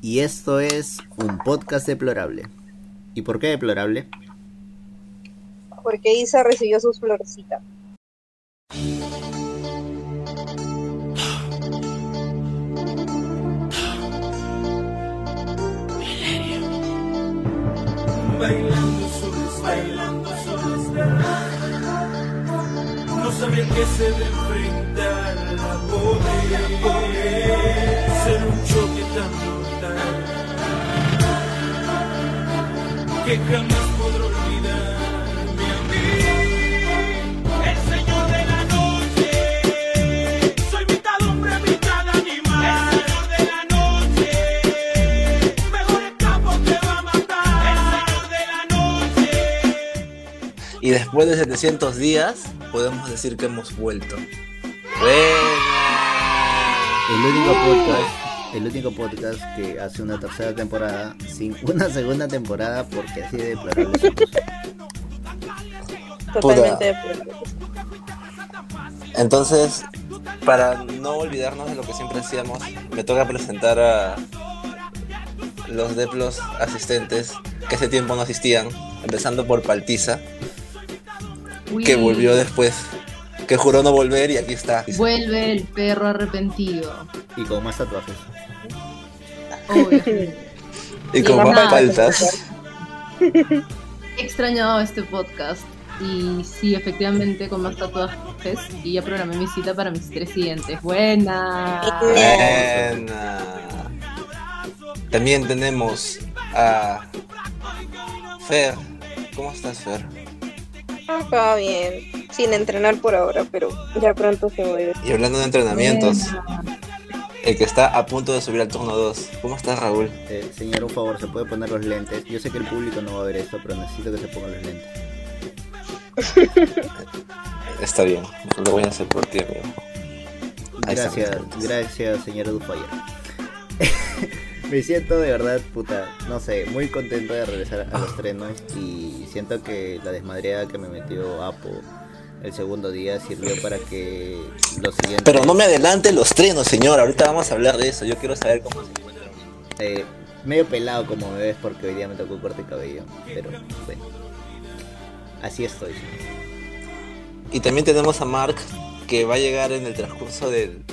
y esto es un podcast deplorable. ¿Y por qué deplorable? Porque Isa recibió sus florecitas. Bailando solos, bailando solos, No sabía que se de enfrentar a poder que jamás podré olvidarme a mí. El señor de la noche, soy mitad hombre, mitad animal. El señor de la noche, mejor escapo te va a matar. El señor de la noche. Y después de 700 días, podemos decir que hemos vuelto. Buena. El único podcast, el único podcast que hace una tercera temporada sin una segunda temporada porque así de deplorable somos. Totalmente. Entonces, para no olvidarnos de lo que siempre hacíamos, me toca presentar a los Deplos asistentes que hace tiempo no asistían, empezando por Paltiza, que volvió después, que juró no volver y aquí está. Vuelve el perro arrepentido. Y con más tatuajes. Y con más más paltas. paltas. He extrañado este podcast. Y sí, efectivamente, con más tatuajes. Y ya programé mi cita para mis tres siguientes. Buena. Buena. También tenemos a Fer. ¿Cómo estás, Fer? Acá bien. Sin entrenar por ahora, pero ya pronto se vuelve. Y hablando de entrenamientos, Buena. El que está a punto de subir al turno 2. ¿Cómo estás, Raúl? Eh, señor, un favor, ¿se puede poner los lentes? Yo sé que el público no va a ver esto, pero necesito que se pongan los lentes. Está bien, lo voy a hacer por ti, amigo. Ahí Gracias, gracias, señor Dufire. Me siento de verdad, puta, no sé, muy contento de regresar a los trenos y siento que la desmadreada que me metió Apo el segundo día sirvió para que los siguientes... Pero no me adelante los trenos, señor. Ahorita vamos a hablar de eso. Yo quiero saber cómo se encuentra. eh, medio pelado como me ves porque hoy día me tocó corte de cabello, pero bueno. Así estoy. Y también tenemos a Mark, que va a llegar en el transcurso del,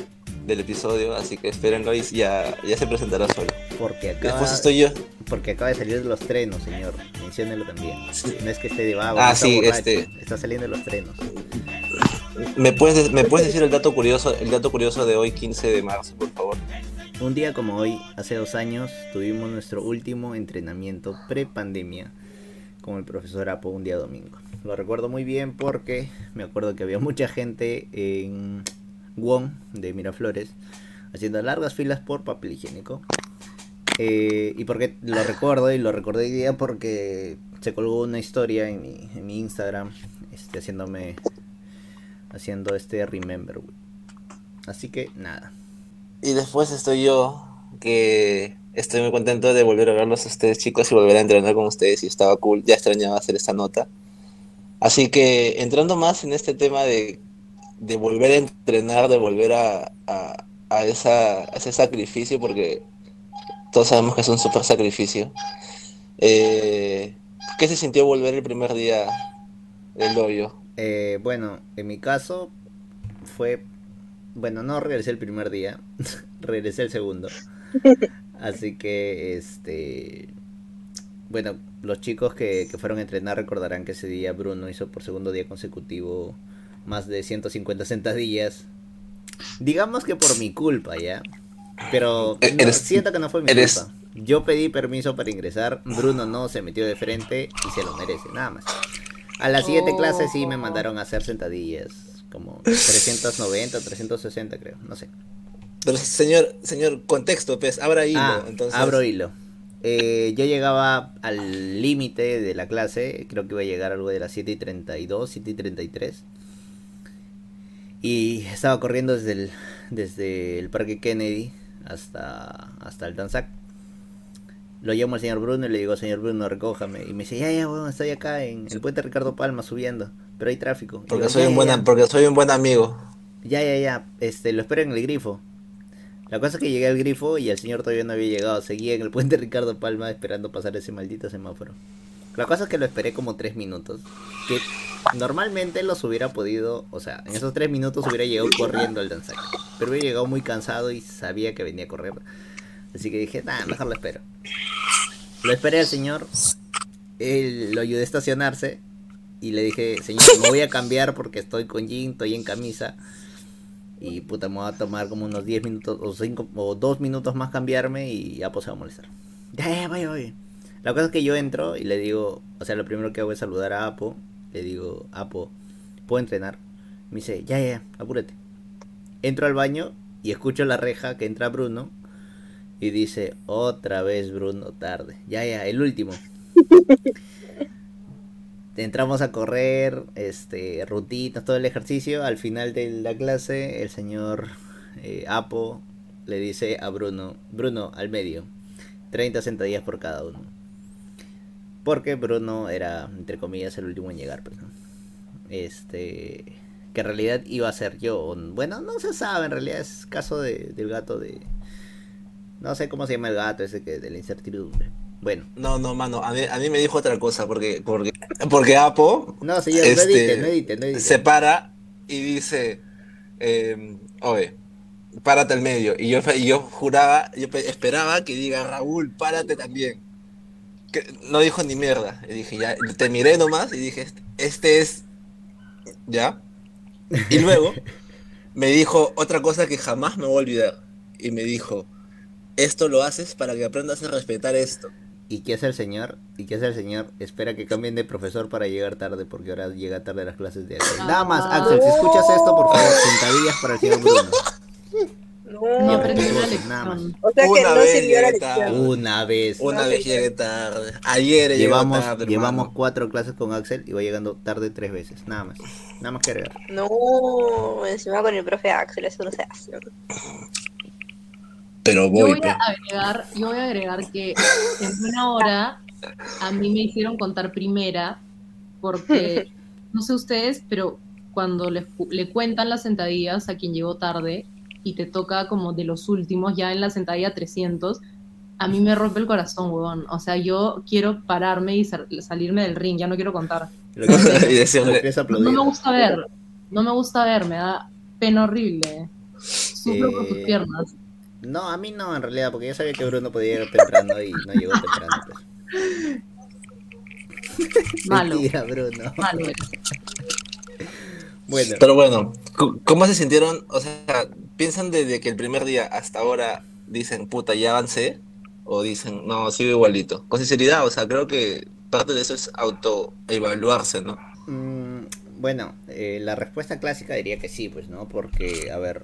del episodio, así que espérenlo y ya, ya se presentará solo. Porque acaba, Después estoy yo. porque acaba de salir de los trenos, señor. Menciónelo también. No es que esté de vago, Ah, sí, borracho, este- Está saliendo de los trenos. ¿Me puedes, ¿Me puedes decir el dato curioso el dato curioso de hoy, 15 de marzo, por favor? Un día como hoy, hace dos años, tuvimos nuestro último entrenamiento pre-pandemia con el profesor Apo un día domingo. Lo recuerdo muy bien porque me acuerdo que había mucha gente en Wong de Miraflores haciendo largas filas por papel higiénico. Eh, y porque lo recuerdo y lo recordé hoy día porque se colgó una historia en mi, en mi Instagram este, haciéndome haciendo este remember. Así que nada. Y después estoy yo, que estoy muy contento de volver a verlos a ustedes, chicos, y volver a entrenar con ustedes. Y estaba cool, ya extrañaba hacer esta nota. Así que entrando más en este tema de, de volver a entrenar, de volver a, a, a esa, a ese sacrificio, porque todos sabemos que es un super sacrificio. Eh, ¿Qué se sintió volver el primer día del hoyo? Eh, bueno, en mi caso fue, bueno, no regresé el primer día, regresé el segundo. Así que, este, bueno, los chicos que, que fueron a entrenar recordarán que ese día Bruno hizo por segundo día consecutivo más de 150 sentadillas. Digamos que por mi culpa, ¿ya? Pero E- no, eres- siento que no fue mi eres- culpa. Yo pedí permiso para ingresar, Bruno no se metió de frente y se lo merece, nada más. A la siguiente clase sí me mandaron a hacer sentadillas, como 390, 360 creo, no sé. Pero señor, señor, contexto, pues, abra hilo. Ah, entonces... abro hilo. Eh, yo llegaba al límite de la clase, creo que iba a llegar algo de las 7 y 32, 7 y 33. Y estaba corriendo desde el, desde el Parque Kennedy hasta, hasta el Tanzac. Lo llamo al señor Bruno y le digo, señor Bruno, recójame. Y me dice, ya, ya, bueno, estoy acá en el puente Ricardo Palma subiendo, pero hay tráfico. Porque digo, soy "Ya, un buen, ya". am- porque soy un buen amigo. Ya, ya, ya, este, lo espero en el grifo. La cosa es que llegué al grifo y el señor todavía no había llegado. Seguía en el puente Ricardo Palma esperando pasar ese maldito semáforo. La cosa es que lo esperé como tres minutos. Que normalmente los hubiera podido, o sea, en esos tres minutos hubiera llegado corriendo al danzaje. Pero hubiera llegado muy cansado y sabía que venía a correr. Así que dije, nada, mejor lo espero. Lo esperé al señor. Él lo ayudé a estacionarse. Y le dije, señor, me voy a cambiar porque estoy con jean, estoy en camisa. Y puta, me va a tomar como unos 10 minutos o 5 o 2 minutos más cambiarme y ya pues se va a molestar. Ya, ya, vaya, vaya. La cosa es que yo entro y le digo, o sea, lo primero que hago es saludar a Apo. Le digo, Apo, ¿puedo entrenar? Me dice, ya, ya, ya, apúrate. Entro al baño y escucho la reja que entra Bruno y dice, otra vez Bruno, tarde. Ya, ya, el último. Entramos a correr, este, rutitas, todo el ejercicio. Al final de la clase, el señor eh, Apo le dice a Bruno, Bruno, al medio, 30 sentadillas por cada uno. Porque Bruno era, entre comillas, el último en llegar, pues, ¿no? Este, que en realidad iba a ser yo. Bueno, no se sabe, en realidad es caso de, del gato de... No sé cómo se llama el gato ese que de la incertidumbre. Bueno, No, no, mano, a mí, a mí me dijo otra cosa, porque, porque, porque Apo no, señor, Este, no edite, no edite, no edite. se para y dice, eh, oye, párate al medio. Y yo, y yo juraba, yo pe- esperaba que diga, Raúl, párate también. Que no dijo ni mierda. Y dije, ya, te miré nomás y dije, este, este es, ¿ya? Y luego me dijo otra cosa que jamás me voy a olvidar. Y me dijo, esto lo haces para que aprendas a respetar esto. ¿Y qué hace el señor? ¿Y qué hace el señor? Espera que cambien de profesor para llegar tarde, porque ahora llega tarde a las clases de Axel. Nada más. Axel, si escuchas esto, por favor, sentadillas para el señor Bruno. No No. aprendí una respetuosos, nada más. lección. O sea que Una no sirvió la lección. Una vez. Una No, vez sí, llegué tarde. Ayer llegué Llevamos, tarde, llevamos hermano. cuatro clases con Axel y va llegando tarde tres veces. Nada más. Nada más que agregar. No, encima con el profe Axel, eso no se hace. Pero Yo voy, voy pe. a agregar, yo voy a agregar que en buena hora a mí me hicieron contar primera porque no sé ustedes, pero cuando le, le cuentan las sentadillas a quien llegó tarde y te toca como de los últimos ya en la sentadilla 300, a mí me rompe el corazón, huevón. O sea, yo quiero pararme y sal- salirme del ring, ya no quiero contar. Y decirle- No me gusta ver, no me gusta ver, me da pena horrible. Sufro por tus Eh, piernas. No, a mí no, en realidad, porque yo sabía que Bruno podía llegar temprano y no llegó temprano. Pues. Malo, Mentira, Bruno. malo. Bueno, Pero bueno, ¿cómo se sintieron? O sea, ¿piensan desde que el primer día hasta ahora dicen, puta, ya avancé? ¿O dicen, no, sigo igualito? Con sinceridad, o sea, creo que parte de eso es autoevaluarse, ¿no? Mm, bueno, eh, la respuesta clásica diría que sí, pues, ¿no? Porque, a ver,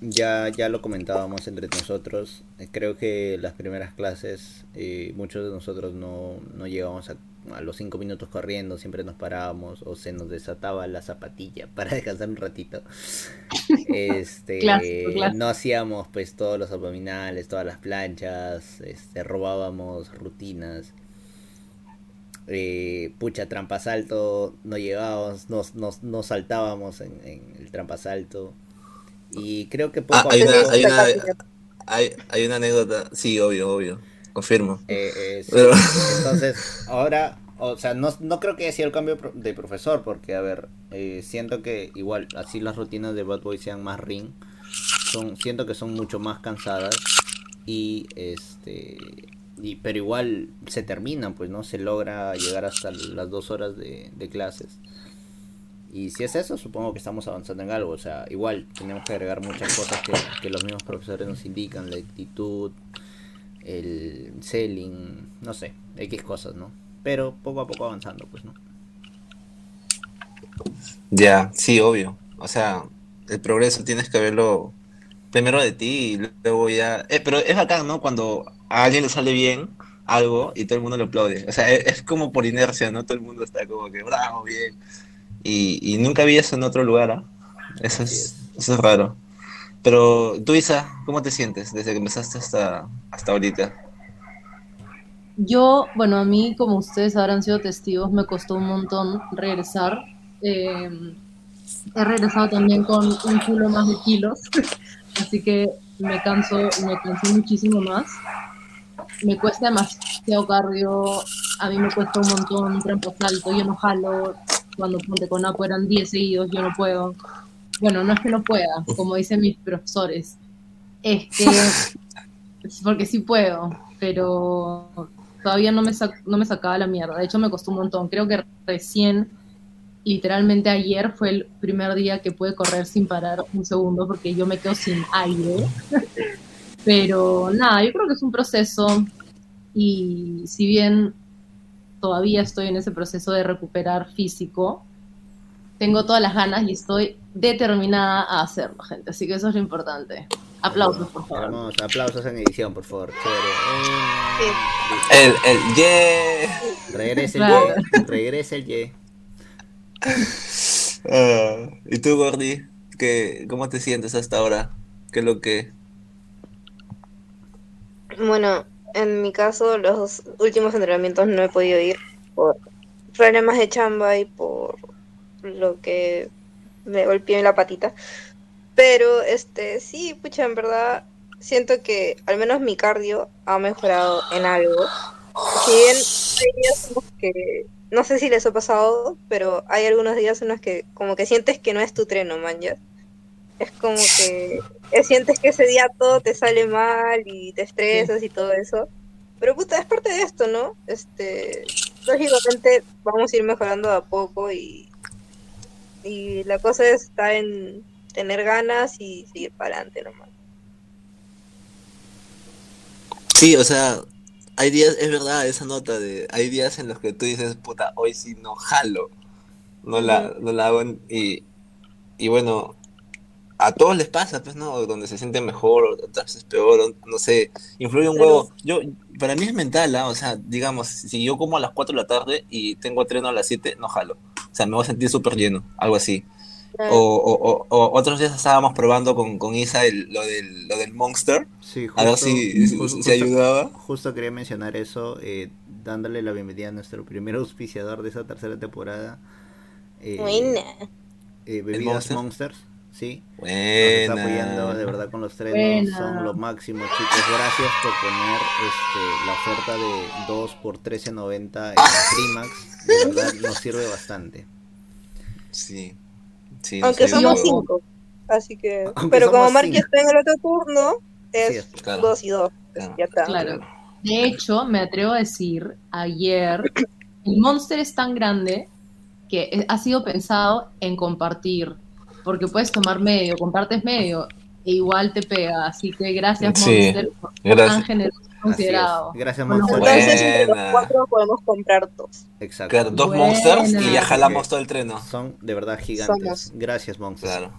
ya, ya lo comentábamos entre nosotros. eh, Creo que las primeras clases, eh, muchos de nosotros no, no llegábamos a, a los cinco minutos corriendo, siempre nos parábamos o se nos desataba la zapatilla para descansar un ratito. Este, Clásico, clásico. no hacíamos pues todos los abdominales, todas las planchas, este, robábamos rutinas eh, pucha, trampasalto, no llegábamos, nos, nos, nos saltábamos en, en el trampasalto. Y creo que poco Ah, a hay poco... una, hay, una, Esa hay, hay una anécdota, sí, obvio, obvio, confirmo. eh, eh, sí. Pero- Entonces, ahora, o sea, no, no creo que haya sido el cambio de profesor, porque, a ver, eh, siento que igual, así las rutinas de Bad Boy sean más ring, son, siento que son mucho más cansadas y, este, y, pero igual se terminan, pues, ¿no? Se logra llegar hasta las dos horas de, de clases. Y si es eso, supongo que estamos avanzando en algo. O sea, igual tenemos que agregar muchas cosas que, que los mismos profesores nos indican, la actitud, el selling, no sé, X cosas, ¿no? Pero poco a poco avanzando, pues, ¿no? Ya, sí, obvio. O sea, el progreso tienes que verlo primero de ti y luego ya... Eh, pero es bacán, ¿no? Cuando a alguien le sale bien algo y todo el mundo le aplaude. O sea, es, es como por inercia, ¿no? Todo el mundo está como que, bravo, bien. Y, y nunca vi eso en otro lugar, ¿ah? Eso es, eso es raro. Pero tú, Isa, ¿cómo te sientes desde que empezaste hasta, hasta ahorita? Yo, bueno, a mí, como ustedes habrán sido testigos, me costó un montón regresar. Eh, he regresado también con un culo más de kilos, así que me canso, me cansé muchísimo más. Me cuesta demasiado cardio, a mí me cuesta un montón trampo salto, yo no jalo, cuando ponte con Apo eran 10 seguidos, yo no puedo. Bueno, no es que no pueda, como dicen mis profesores, es que, es porque sí puedo, pero todavía no me, no me sacaba la mierda, de hecho me costó un montón, creo que recién, literalmente ayer fue el primer día que pude correr sin parar un segundo porque yo me quedo sin aire. Pero nada, yo creo que es un proceso. Y si bien todavía estoy en ese proceso de recuperar físico, tengo todas las ganas y estoy determinada a hacerlo, gente. Así que eso es lo importante. Aplausos, por favor. Hermoso, aplausos en edición, por favor. Chévere. El, el, yeah. Regresa el Claro. Y. Regresa el Y. Ah, ¿Y tú, Gordy? ¿Qué, ¿Cómo te sientes hasta ahora? ¿Qué es lo que...? Bueno, en mi caso, los últimos entrenamientos no he podido ir por problemas de chamba y por lo que me golpeé en la patita. Pero, este, sí, pucha, en verdad, siento que al menos mi cardio ha mejorado en algo. Si bien hay días en que, no sé si les ha pasado, pero hay algunos días en los que como que sientes que no es tu treno, man. Es como que eh, sientes que ese día todo te sale mal y te estresas y todo eso. Pero puta, es parte de esto, ¿no? Este, lógicamente vamos a ir mejorando a poco y, y la cosa está en tener ganas y seguir para adelante nomás. Sí, o sea, hay días, es verdad, esa nota de... Hay días en los que tú dices, puta, hoy sí no jalo. No la, no la hago y, y bueno, a todos les pasa, pues, ¿no? Donde se siente mejor, otras veces peor, no sé, influye un huevo. Yo, para mí es mental, ¿ah? O sea, digamos, si yo como a las 4 de la tarde y tengo treno a las 7, no jalo. O sea, me voy a sentir súper lleno, algo así. O, o, o- o otros días estábamos probando con, con Isa el- lo, del, lo del Monster, Sí, a ver justo, si, si- ju- si justo- ayudaba. Justo quería mencionar eso, eh, dándole la bienvenida a nuestro primer auspiciador de esa tercera temporada. eh, Buena. eh, Bebidas Monster? Monsters, sí. Nos está Buena. apoyando de verdad con los Buena. son lo máximo chicos. Gracias por poner este, la oferta de 2 por 13.90 en Primax. De verdad nos sirve bastante. Sí. Sí, Aunque sí, somos yo- cinco. Así que. Aunque pero como cinco. está en el otro turno, es es- Claro. dos y dos. Claro. Ya está. Claro. De hecho, me atrevo a decir, ayer, el Monster es tan grande que eh, ha sido pensado en compartir, porque puedes tomar medio, compartes medio, e igual te pega. Así que gracias, Sí, Monster, por ser gracias. tan generoso considerado. Gracias Monster. bueno. Entonces, entre los cuatro podemos comprar dos. Exacto. Claro, dos Buena. monsters y ya jalamos todo el treno. Son de verdad gigantes. Somos. Gracias Monster. Claro.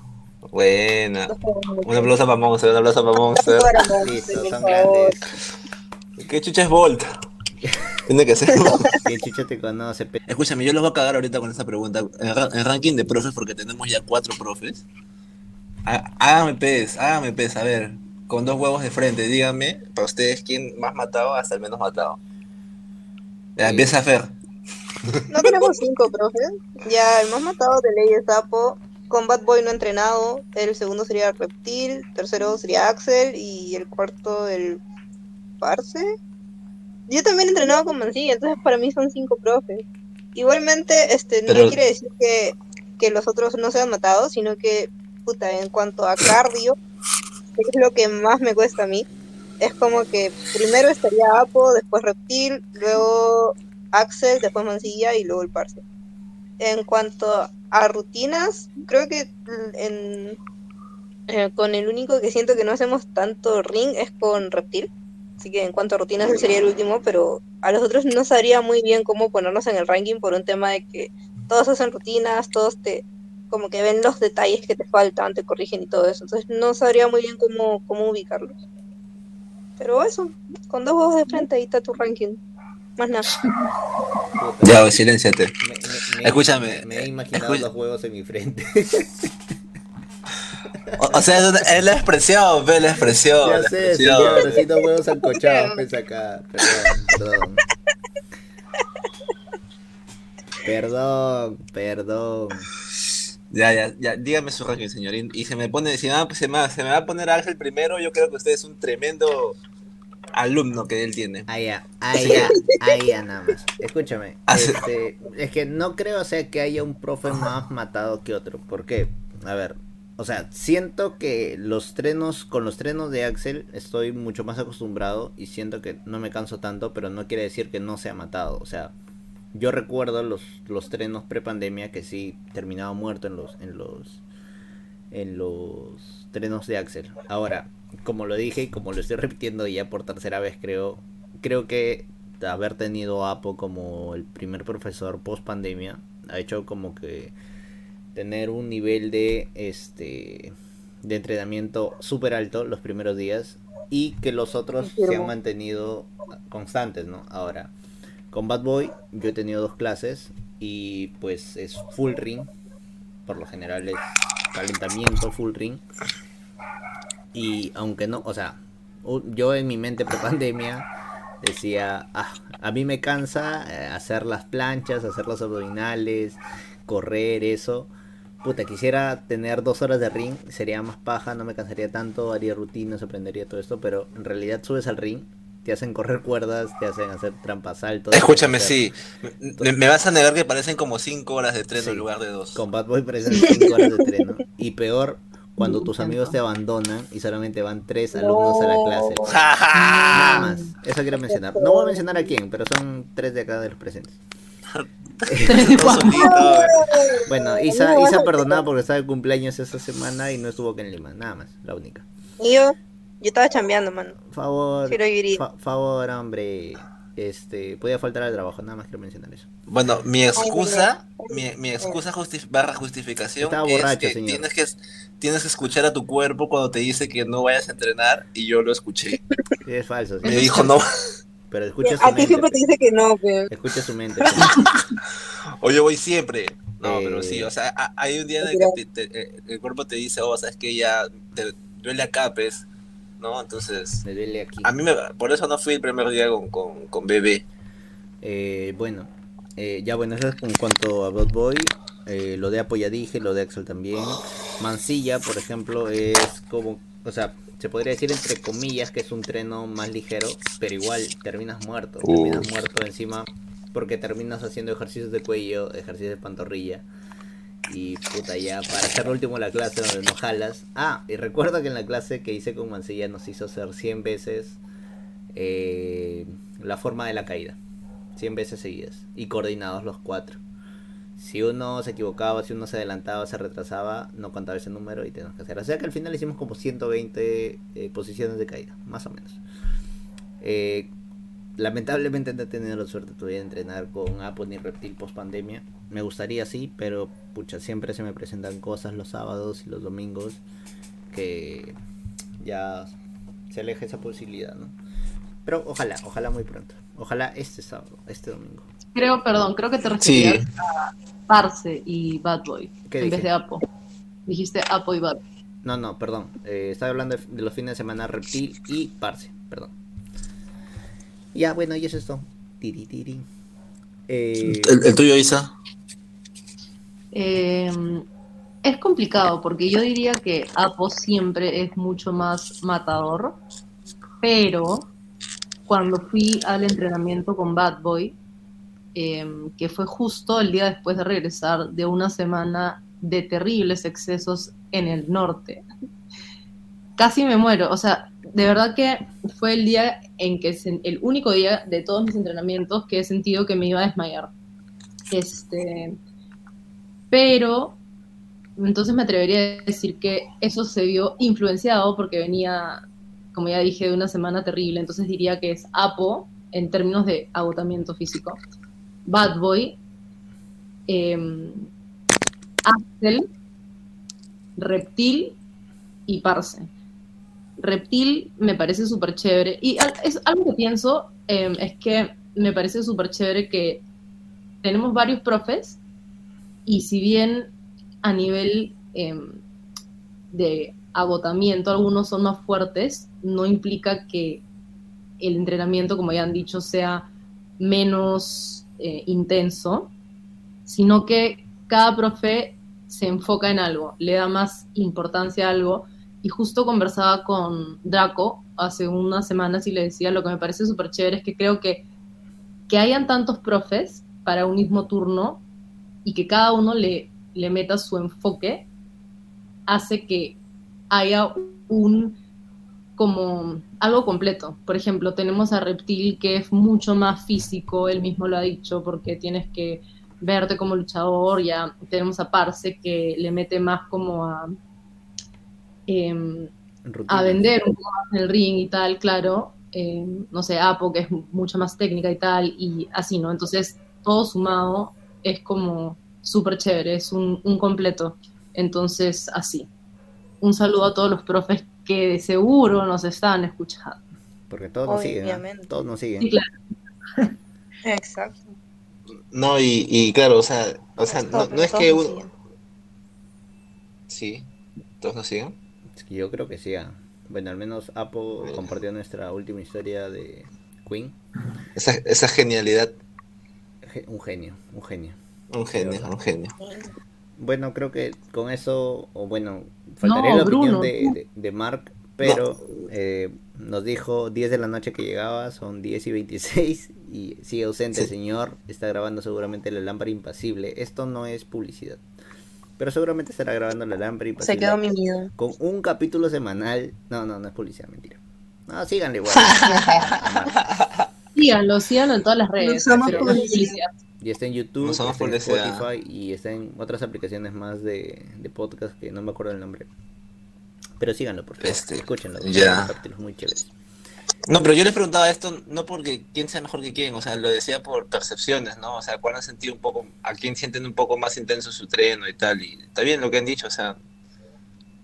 Buena. Dos podemos Un aplauso para Monster, un aplauso para Monster. Para Monster, Listo, son grandes. ¿Qué chucha es Volt? Tiene que ser. Que Chicha te conoce, pe- Escúchame, yo los voy a cagar ahorita con esta pregunta. En, ra- en ranking de profes, porque tenemos ya cuatro profes. Há- Hágame pez, hágame pez, a ver. Con dos huevos de frente, díganme, para ustedes, ¿quién más matado hasta el menos matado? Ya, Sí. empieza a Fer. No tenemos cinco, profe. Ya, el más matado de ley es Sapo. Combat Boy no entrenado. El segundo sería Reptil. Tercero sería Axel. Y el cuarto, el Parse. Yo también he entrenado con Mancilla, entonces para mí son cinco profes. Igualmente, este, Pero- no quiere decir que, que los otros no sean matados, sino que, puta, en cuanto a cardio, que es lo que más me cuesta a mí, es como que primero estaría Apo, después Reptil, luego Axel, después Mancilla y luego el Parse. En cuanto a rutinas, creo que en, eh, con el único que siento que no hacemos tanto ring es con Reptil. Así que en cuanto a rutinas él sería el último, pero a los otros no sabría muy bien cómo ponernos en el ranking por un tema de que todos hacen rutinas, todos te como que ven los detalles que te faltan, te corrigen y todo eso. Entonces no sabría muy bien cómo, cómo ubicarlos. Pero eso, con dos huevos de frente ahí está tu ranking. Más nada. Ya, silénciate. Me- me- me- Escúchame, Me he imaginado escucha- los huevos en mi frente. O, o sea, es la expresión, ve la expresión. ya la sé, señor, así dos huevos ancochados, pues acá. Perdón, perdón. Perdón, perdón. Ya, ya, ya, dígame su ranking, señor. Y, y se me pone, si me, se, me, se me va a poner Ángel primero, yo creo que usted es un tremendo alumno que él tiene. Ahí ya, ahí ya, ahí ya nada más. Escúchame, Ah, este, es que no creo, o sea, que haya un profe más matado que otro. ¿Por qué? A ver, o sea, siento que los trenos, con los trenos de Axel estoy mucho más acostumbrado y siento que no me canso tanto, pero no quiere decir que no sea matado. O sea, yo recuerdo los, los trenos pre-pandemia que sí terminaba muerto en los, en los, en los trenos de Axel. Ahora, como lo dije y como lo estoy repitiendo ya por tercera vez creo, creo que haber tenido Apo como el primer profesor post pandemia ha hecho como que tener un nivel de este de entrenamiento súper alto los primeros días y que los otros se han mantenido constantes, ¿no? Ahora, con Bad Boy yo he tenido dos clases y pues es full ring, por lo general es calentamiento full ring y aunque no, o sea, yo en mi mente pre-pandemia decía, ah, a mí me cansa eh, hacer las planchas, hacer los abdominales, correr, eso. Puta, quisiera tener dos horas de ring, sería más paja, no me cansaría tanto, haría rutinas, aprendería todo esto, pero en realidad subes al ring, te hacen correr cuerdas, te hacen hacer trampas saltos. Escúchame, sí. Me, me vas a negar que parecen como 5 horas de tren Sí. en lugar de 2. Con Bad Boy parecen 5 horas de tren, ¿no? Y peor, cuando tus amigos te abandonan y solamente van tres alumnos a la clase. Nada más, eso quiero mencionar. No voy a mencionar a quién, pero son tres de acá de los presentes. Bueno, Isa, Isa perdonada porque estaba de cumpleaños esa semana y no estuvo aquí en Lima, nada más, la única. Y yo, yo estaba chambeando, mano. Favor, Quiero ir. fa- favor, hombre. Este, podía faltar al trabajo, nada más quiero mencionar eso. Bueno, mi excusa, mi, mi excusa justif- barra justificación Estaba es borracho, que señor. tienes que tienes que escuchar a tu cuerpo cuando te dice que no vayas a entrenar y yo lo escuché. Sí, es falso, sí, Me dijo no, pero escucha su A ti mente. siempre te dice que no, pero... Escucha su mente. o yo voy siempre. No, Eh. pero sí, o sea, hay un día en el que te- te- eh, el cuerpo te dice, oh, sabes que ya te duele acá, pues, ¿no? Entonces, Me duele aquí. a mí me, por eso no fui el primer día con, con, con bebé. Eh, bueno, eh, ya bueno, eso es en cuanto a Bad Boy. Eh, lo de Apo ya dije, lo de Axel también. Mansilla, por ejemplo, es como, o sea, se podría decir entre comillas que es un treno más ligero, pero igual terminas muerto, Uh. terminas muerto encima porque terminas haciendo ejercicios de cuello, ejercicios de pantorrilla. Y puta, ya para hacer lo último la clase donde no jalas. Ah, y recuerda que en la clase que hice con Mansilla nos hizo hacer 100 veces eh, la forma de la caída. 100 veces seguidas y coordinados los cuatro. Si uno se equivocaba, si uno se adelantaba, se retrasaba, no contaba ese número y teníamos que hacer. O sea que al final hicimos como 120 eh, posiciones de caída, más o menos. Eh, lamentablemente no he tenido la suerte todavía de entrenar con Apo ni Reptil post pandemia. Me gustaría sí, pero pucha, siempre se me presentan cosas los sábados y los domingos que ya se aleja esa posibilidad, ¿no? Pero ojalá, ojalá muy pronto. Ojalá este sábado, este domingo. Creo, perdón, creo que te Sí. referías a Parse y Bad Boy ¿Qué en dije? vez de Apo. Dijiste Apo y Bad Boy. No, no, perdón. Eh, estaba hablando de, de los fines de semana Reptil y Parse, perdón. Ya, bueno, y eso es todo. Tiri, tiri. Eh, ¿El, el tuyo, Isa? Eh, es complicado porque yo diría que Apo siempre es mucho más matador, pero cuando fui al entrenamiento con Bad Boy, eh, que fue justo el día después de regresar de una semana de terribles excesos en el norte, casi me muero. O sea, de verdad que fue el día en que, el único día de todos mis entrenamientos que he sentido que me iba a desmayar. Este, pero entonces me atrevería a decir que eso se vio influenciado porque venía, como ya dije, de una semana terrible. Entonces diría que es Apo en términos de agotamiento físico, Bad Boy, eh, Axel, Reptil y Parse. Reptil me parece súper chévere. Y es algo que pienso eh, es que me parece súper chévere que tenemos varios profes y si bien a nivel eh, de agotamiento algunos son más fuertes, no implica que el entrenamiento, como ya han dicho, sea menos eh, intenso, sino que cada profe se enfoca en algo, le da más importancia a algo. Y justo conversaba con Draco hace unas semanas y le decía lo que me parece súper chévere es que creo que que hayan tantos profes para un mismo turno y que cada uno le, le meta su enfoque hace que haya un como algo completo. Por ejemplo, tenemos a Reptil que es mucho más físico, él mismo lo ha dicho, porque tienes que verte como luchador, ya tenemos a Parse que le mete más como a, em, a vender un poco más en el ring y tal, claro. Eh, no sé, Apo, que es mucha más técnica y tal, y así, ¿no? Entonces, todo sumado es como súper chévere, es un, un completo. Entonces, así. Un saludo a todos los profes que de seguro nos están escuchando. Porque todos nos siguen, ¿ah? Obviamente. Todos nos siguen. Sí, claro. Exacto. No, y, y claro, o sea, o sea, no, no es que uno... Sí, todos nos siguen. Es que yo creo que sí. ah. Bueno, al menos Apo Bueno. compartió nuestra última historia de Queen. Esa, esa genialidad, Ge- Un genio, un genio. un genio, un genio. Bueno, creo que con eso, o bueno, faltaría No, la opinión de, de, de Mark, pero eh, nos dijo 10 de la noche que llegaba, son 10 y 26 y sigue ausente Sí. señor, está grabando seguramente la lámpara impasible. Esto no es publicidad, pero seguramente estará grabando la lámpara Se impasible quedó mimido. con un capítulo semanal. No, no, no es publicidad, mentira. No, síganle igual. Síganlo, síganlo en todas las redes. somos no es publicidad. Y está en YouTube, No está en. Spotify y está en otras aplicaciones más de, de podcast que no me acuerdo el nombre. Pero síganlo, por favor. Este, Escúchenlo. ya. muy chéveres. No, pero yo les preguntaba esto no porque quién sea mejor que quién, o sea, lo decía por percepciones, ¿no? O sea, cuál han sentido un poco, a quién sienten un poco más intenso su treno y tal, y está bien lo que han dicho, o sea,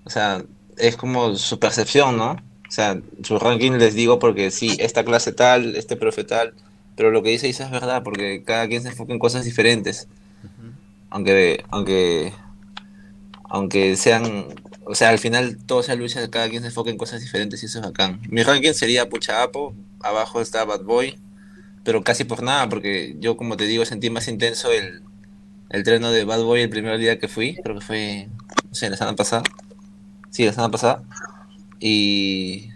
o sea, es como su percepción, ¿no? O sea, su ranking les digo porque sí, esta clase tal, este profe tal, pero lo que dice Isa es verdad, porque cada quien se enfoca en cosas diferentes, aunque, aunque, aunque sean, o sea, al final todo sea lucha, cada quien se enfoca en cosas diferentes y eso es bacán. Mi ranking sería Pucha Apo, abajo está Bad Boy, pero casi por nada, porque yo como te digo sentí más intenso el, el treno de Bad Boy el primer día que fui, creo que fue, no sé, la semana pasada. Sí, la semana pasada. Y,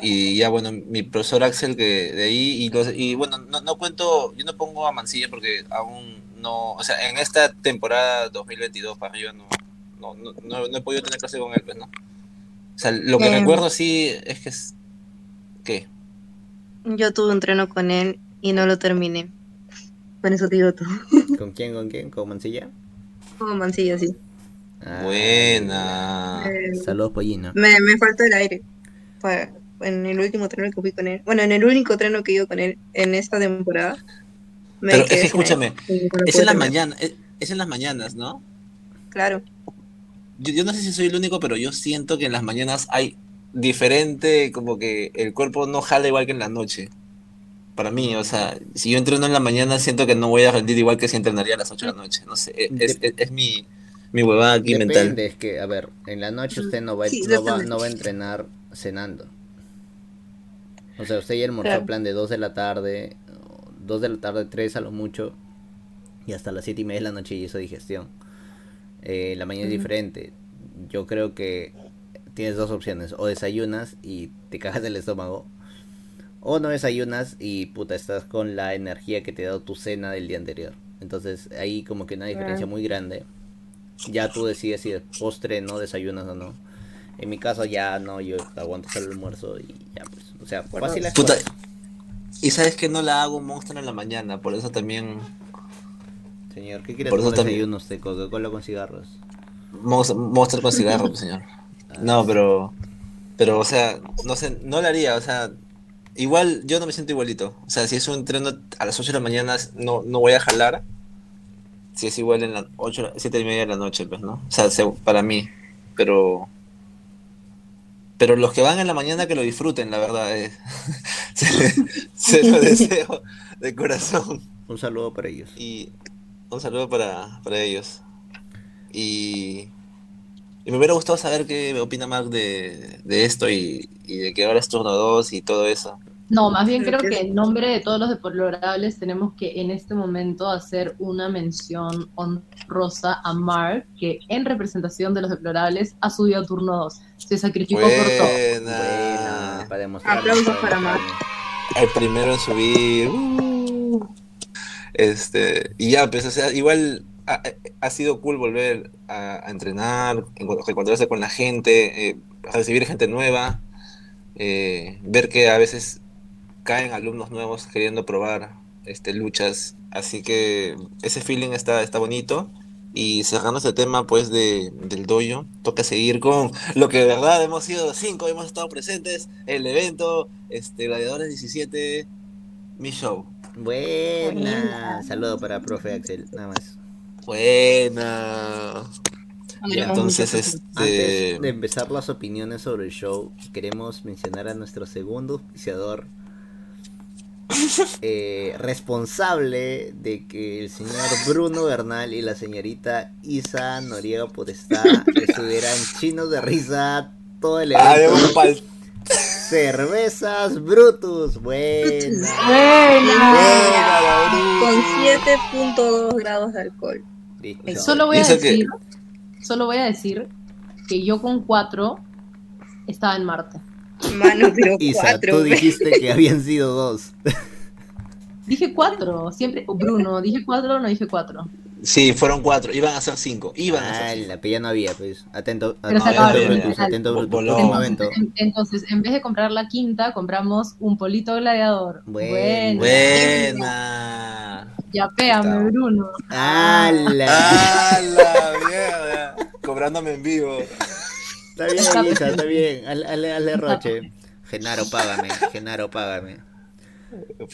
y ya bueno, mi profesor Axel que de ahí, y, los- y bueno, no, no cuento, yo no pongo a Mancilla porque aún no, o sea, en esta temporada 2022 para arriba no, no, no, no, no he podido tener clase con él, pues, ¿no? O sea, lo que Em. recuerdo sí es que es... ¿Qué? Yo tuve un treno con él y no lo terminé. Con eso te digo todo. ¿Con quién? ¿Con quién? ¿Con Mancilla? Como mancilla, sí. Ah, Buena. Eh, Saludos, Pollino. me, me faltó el aire. Fue en el último treno que fui con él. Bueno, en el único treno que he ido con él en esta temporada. me Pero es escúchame, no Es en las mañanas, es, es en las mañanas, ¿no? Claro. Yo, yo no sé si soy el único, pero yo siento que en las mañanas hay diferente, como que el cuerpo no jala igual que en la noche. Para mí, o sea, si yo entreno en la mañana, siento que no voy a rendir igual que si entrenaría a las 8 de la noche. No sé, es, es, es mi, mi huevada aquí Depende, mental. es que, a ver, en la noche usted no va, Sí, no va, no va a entrenar cenando. O sea, usted ya almorzó Claro. plan de 2 de la tarde, 2 de la tarde, 3 a lo mucho, y hasta las 7 y media de la noche hizo digestión. Eh, la mañana es diferente. Yo creo que tienes dos opciones, o desayunas y te cagas del estómago, o no desayunas y puta, estás con la energía que te ha dado tu cena del día anterior. Entonces ahí como que una diferencia muy grande. Ya tú decides si de postre no desayunas o no. En mi caso ya no, yo aguanto hasta el almuerzo y ya pues. O sea, Bueno, fácil es Puta, fácil, y sabes que no la hago monstruo en la mañana, por eso también Señor, ¿qué quiere Por eso también- usted? ¿Coca-Cola con cigarros? Monster, Monster con cigarro, pues, señor. No, pero, pero, o sea, no sé, no lo haría, o sea, igual yo no me siento igualito. O sea, si es un entreno a las 8 de la mañana, no, no voy a jalar. Si es igual en las 8, 7 y media de la noche, pues, ¿no? O sea, se- para mí, pero, pero los que van en la mañana que lo disfruten, la verdad, eh. se, se lo deseo de corazón. Un saludo para ellos. Y un saludo para, para ellos. Y, y me hubiera gustado saber qué opina Mark de, de esto y, y de que ahora es turno 2 y todo eso. No, más bien Creo que- en nombre de todos los deplorables tenemos que en este momento hacer una mención honrosa a Mark, que en representación de los deplorables ha subido a turno 2. Se sacrificó por todo. Buena, Buena. para demostrar. Aplausos para Mar. El primero en subir. uh. Este, y ya, pues, o sea, igual ha, ha sido cool volver a, a entrenar, reencontrarse con la gente, eh, recibir gente nueva, eh, ver que a veces caen alumnos nuevos queriendo probar este, luchas. Así que ese feeling está, está bonito. Y cerrando este tema pues de, del dojo, toca seguir con lo que de verdad hemos sido cinco, hemos estado presentes, el evento, este, Gladiadores 17, mi show. Buena. Saludo para profe Axel, nada más. Buena. Y entonces este Antes de empezar las opiniones sobre el show, queremos mencionar a nuestro segundo auspiciador, eh, responsable de que el señor Bruno Bernal y la señorita Isa Noriega Podestá estuvieran chinos de risa todo el Ah, de evento. pal- Cervezas Brutus, buena. Buena. Con 7.2 grados de alcohol. Listo. Solo voy a que- decir, solo voy a decir que yo con 4 estaba en Marte. Mano, pero Isa, cuatro. tú dijiste que habían sido dos. Dije 4, siempre, Bruno, dije 4 o no dije 4. Sí, fueron cuatro, iban a ser cinco, iban a Ah, ser cinco. la ya no había, pues. Atento, Pero atento, Brutus, atento, Brutus. Último Entonces, momento. en, entonces, en vez de comprar la quinta, compramos un polito gladiador. Bueno. Buena. Ya péame, Está. Bruno. ¡Hala! ¡Ah, la mierda! Cobrándome en vivo. Está bien, está bien. Hazle, hazle, hazle roche. Genaro, págame. Genaro, págame.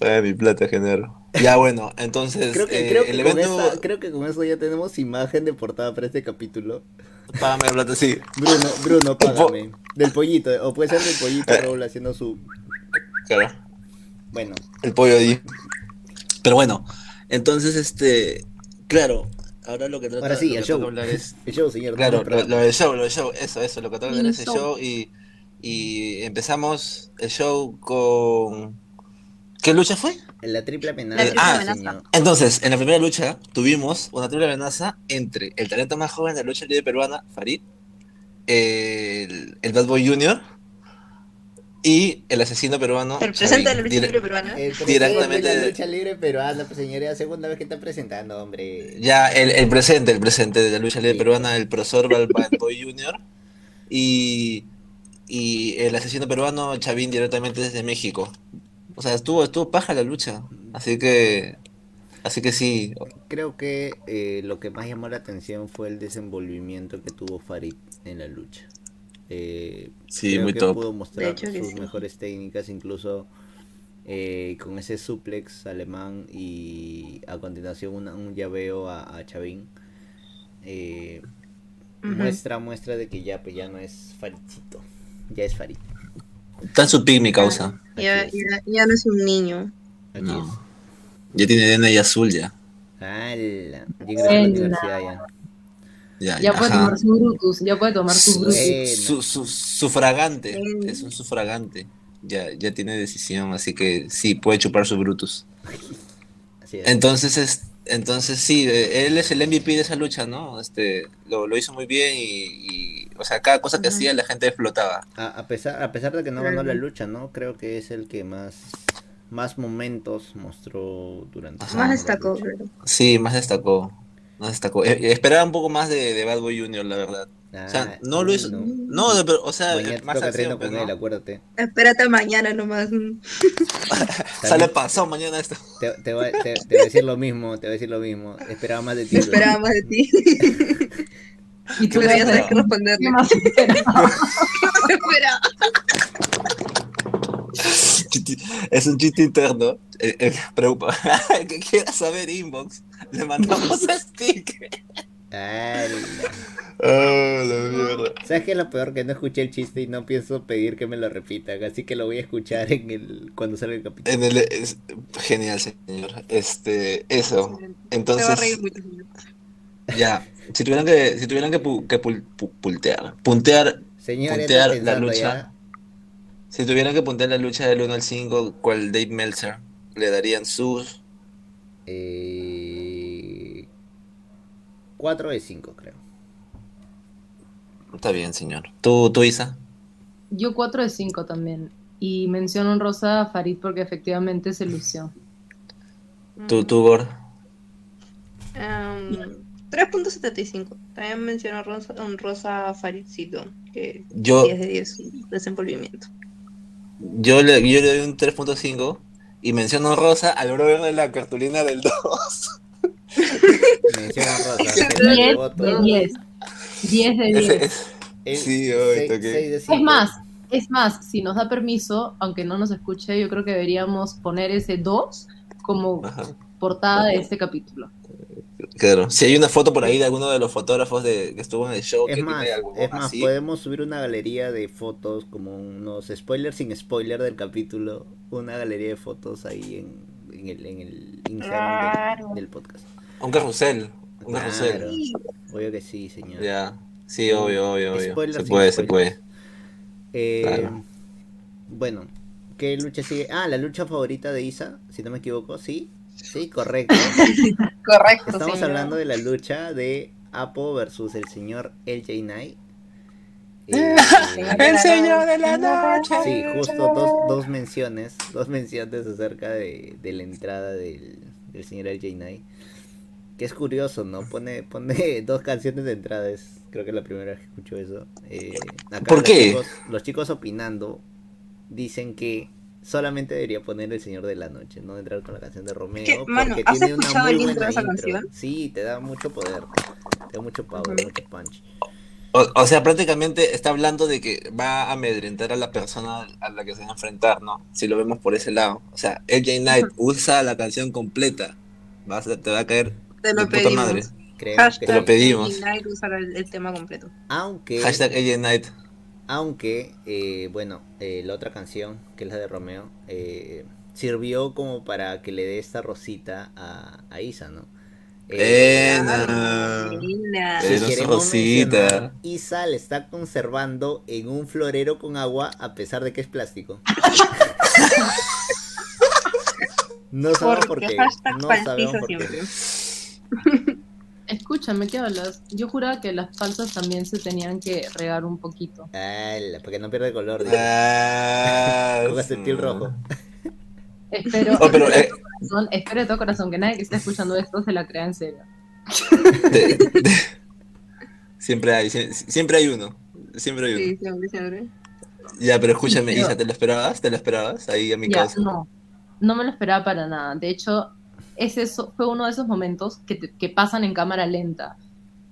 Paga mi plata, genero. Ya bueno, entonces Creo que, eh, creo, que el con evento. esta- creo que con eso ya tenemos imagen de portada para este capítulo. Págame la plata, sí. Bruno, Bruno, po- págame. Del pollito, o puede ser del pollito Eh. Raúl haciendo su. Claro. Bueno, El pollo ahí. Pero bueno, entonces este. Claro, ahora lo que trata ahora sí, lo el que toca show. hablar es. El show, señor. Claro, lo, del show, lo del show, eso, eso, lo que toca hablar El es el show. y, y empezamos el show con. ¿Qué lucha fue? La triple amenaza. La triple Ah, amenaza. señor. Entonces, en la primera lucha tuvimos una triple amenaza entre el talento más joven de la lucha libre peruana, Farid, el, el Bad Boy Junior y el asesino peruano. El presente de la lucha libre peruana. Directamente de la lucha libre peruana, pues señor, es la segunda vez que está presentando, hombre. Ya, el, el presente, el presente de la lucha libre Sí. peruana, el profesor Bad Bad Boy Junior y, y el asesino peruano Chavín directamente desde México. O sea, estuvo, estuvo paja la lucha. Así que, así que sí, Creo que eh, lo que más llamó la atención fue el desenvolvimiento que tuvo Farid en la lucha. Eh, Sí, creo muy que top. pudo De mostrar sus sí. mejores técnicas, incluso eh, con ese suplex alemán y a continuación una- un llaveo a, a Chavín. Eh. Muestra, muestra de que ya, pues ya no es Faridcito, ya es Farid. está en su pick mi causa. Ya, ya, ya no es un niño. Aquí No. Ya tiene DNA azul ya. ¡Hala! Ingresó a la universidad ya. Ya, Ya puede tomar su Brutus, ya puede tomar su Brutus. Bueno. Su, su- sufragante, es un sufragante. Ya, ya tiene decisión, así que sí, puede chupar su Brutus. Así es. Entonces, es, entonces sí, eh, él es el MVP de esa lucha, ¿no? Este, lo, lo hizo muy bien y, y, o sea, cada cosa que hacía la gente flotaba. A, a pesar, a pesar de que no ganó la lucha, ¿no? Creo que es el que más, más momentos mostró durante Ajá. Más destacó. Sí, más destacó. Más destacó. Eh, esperaba un poco más de, de Bad Boy Jr., la verdad. O sea, Ah, no lo hizo. no. No, pero, o sea, Mañana más acción, treno pues, con él, ¿no? acuérdate. Espérate mañana nomás. Sale pasado mañana esto. Te, te, va, te, te voy a decir lo mismo, te voy a decir lo mismo. Esperaba más de ti. No esperaba más de ti. Y tú sabes qué ¿Qué responderle. más esperaba? Espera. Chiste- Es un chiste interno. Eh, eh, preocupa. El que quiera saber inbox, le mandamos sticker. Ala. Oh, la mierda. ¿Sabes qué es lo peor? Que no escuché el chiste y no pienso pedir que me lo repitan. Así que lo voy a escuchar en el cuando salga el capítulo. En el, es- genial, señor. Este, eso. Se va a Entonces, reír mucho. señor. ya. Si tuvieran que, si tuvieran que, pu- que pul- pu- pultear, puntear, Señor, puntear la lucha. ya. Si tuvieran que poner la lucha del 1 al 5, ¿cuál Dave Meltzer? Le darían sus... Eh, 4 de 5, creo. Está bien, señor. ¿Tú, tú Isa? Yo 4 de 5 también. Y menciono honrosa a Farid porque efectivamente se lució. ¿Tú, tú Gor? Em, 3.75. También menciono Rosa, honrosa a Faridcito, que Yo, 10 de 10 su desenvolvimiento. Yo, le, yo le doy un 3.5 y menciono rosa al brother de la cartulina del 2. Menciona Rosa. 10 de 10. 10 de 10. Ese- ese- El Sí, toqué. de Es más, es más, si nos da permiso, aunque no nos escuche, yo creo que deberíamos poner ese 2 como Ajá. Portada de este capítulo. Claro. Si hay una foto por ahí de alguno de los fotógrafos de, que estuvo en el show Es que más, tiene algo es más, así, podemos subir una galería de fotos, como unos spoilers sin spoiler del capítulo, una galería de fotos ahí en, en el, en el Instagram del- Claro. del, podcast. un carrusel. Un Claro, carrusel. obvio que sí, señor. Ya. Sí, obvio, obvio, obvio. Spoiler Se puede, se puede. Eh, Claro. Bueno, ¿qué lucha sigue? Ah, la lucha favorita de Isa, si no me equivoco, sí. Sí, correcto. Correcto, Estamos señor. hablando de la lucha de Apo versus el señor LJ Knight. Eh, El señor de la noche. Sí, justo dos, dos menciones, dos menciones acerca de, de la entrada del, del señor LJ Knight. Que es curioso, ¿no? Pone, pone dos canciones de entrada, es, creo que es la primera vez que escucho eso. Eh, acá ¿Por los qué? Chicos, los chicos opinando dicen que solamente debería poner el señor de la noche, no entrar con la canción de Romeo. que, mano, porque ¿has tiene una escuchado muy el intro buena de esa intro. canción? Sí, te da mucho poder, te da mucho power, Ujú. mucho punch. O, o sea, prácticamente está hablando de que va a amedrentar a la persona a la que se va a enfrentar, ¿no? Si lo vemos por ese lado. O sea, LJ Knight usa la canción completa. Vas a- te va a caer Te de lo puta pedimos. madre. Creo Hashtag que Te lo pedimos. Usar el, el tema completo. aunque Hashtag LJ Knight. Aunque, eh, bueno, eh, la otra canción, que es la de Romeo, eh, sirvió como para que le dé esta rosita a, a Isa, ¿no? Eh, si queremos rosita. Isa le está conservando en un florero con agua a pesar de que es plástico. no sabemos por qué. No sabemos por qué. Escúchame, ¿qué hablas? Yo juraba que las falsas también se tenían que regar un poquito. Ala, porque no pierde color. Ah, Con acetil rojo. Espero, Oh, pero, eh, corazón, espero de todo corazón que nadie que esté escuchando esto se la crea en serio. de- de- siempre hay, sie- siempre hay uno. Siempre hay uno. Sí, siempre, siempre. Ya, pero escúchame, Pero- Isa, ¿te lo esperabas? ¿Te lo esperabas? Ahí a mi Ya, causa. no, no me lo esperaba para nada. De hecho, ese so- fue uno de esos momentos que, te- que pasan en cámara lenta.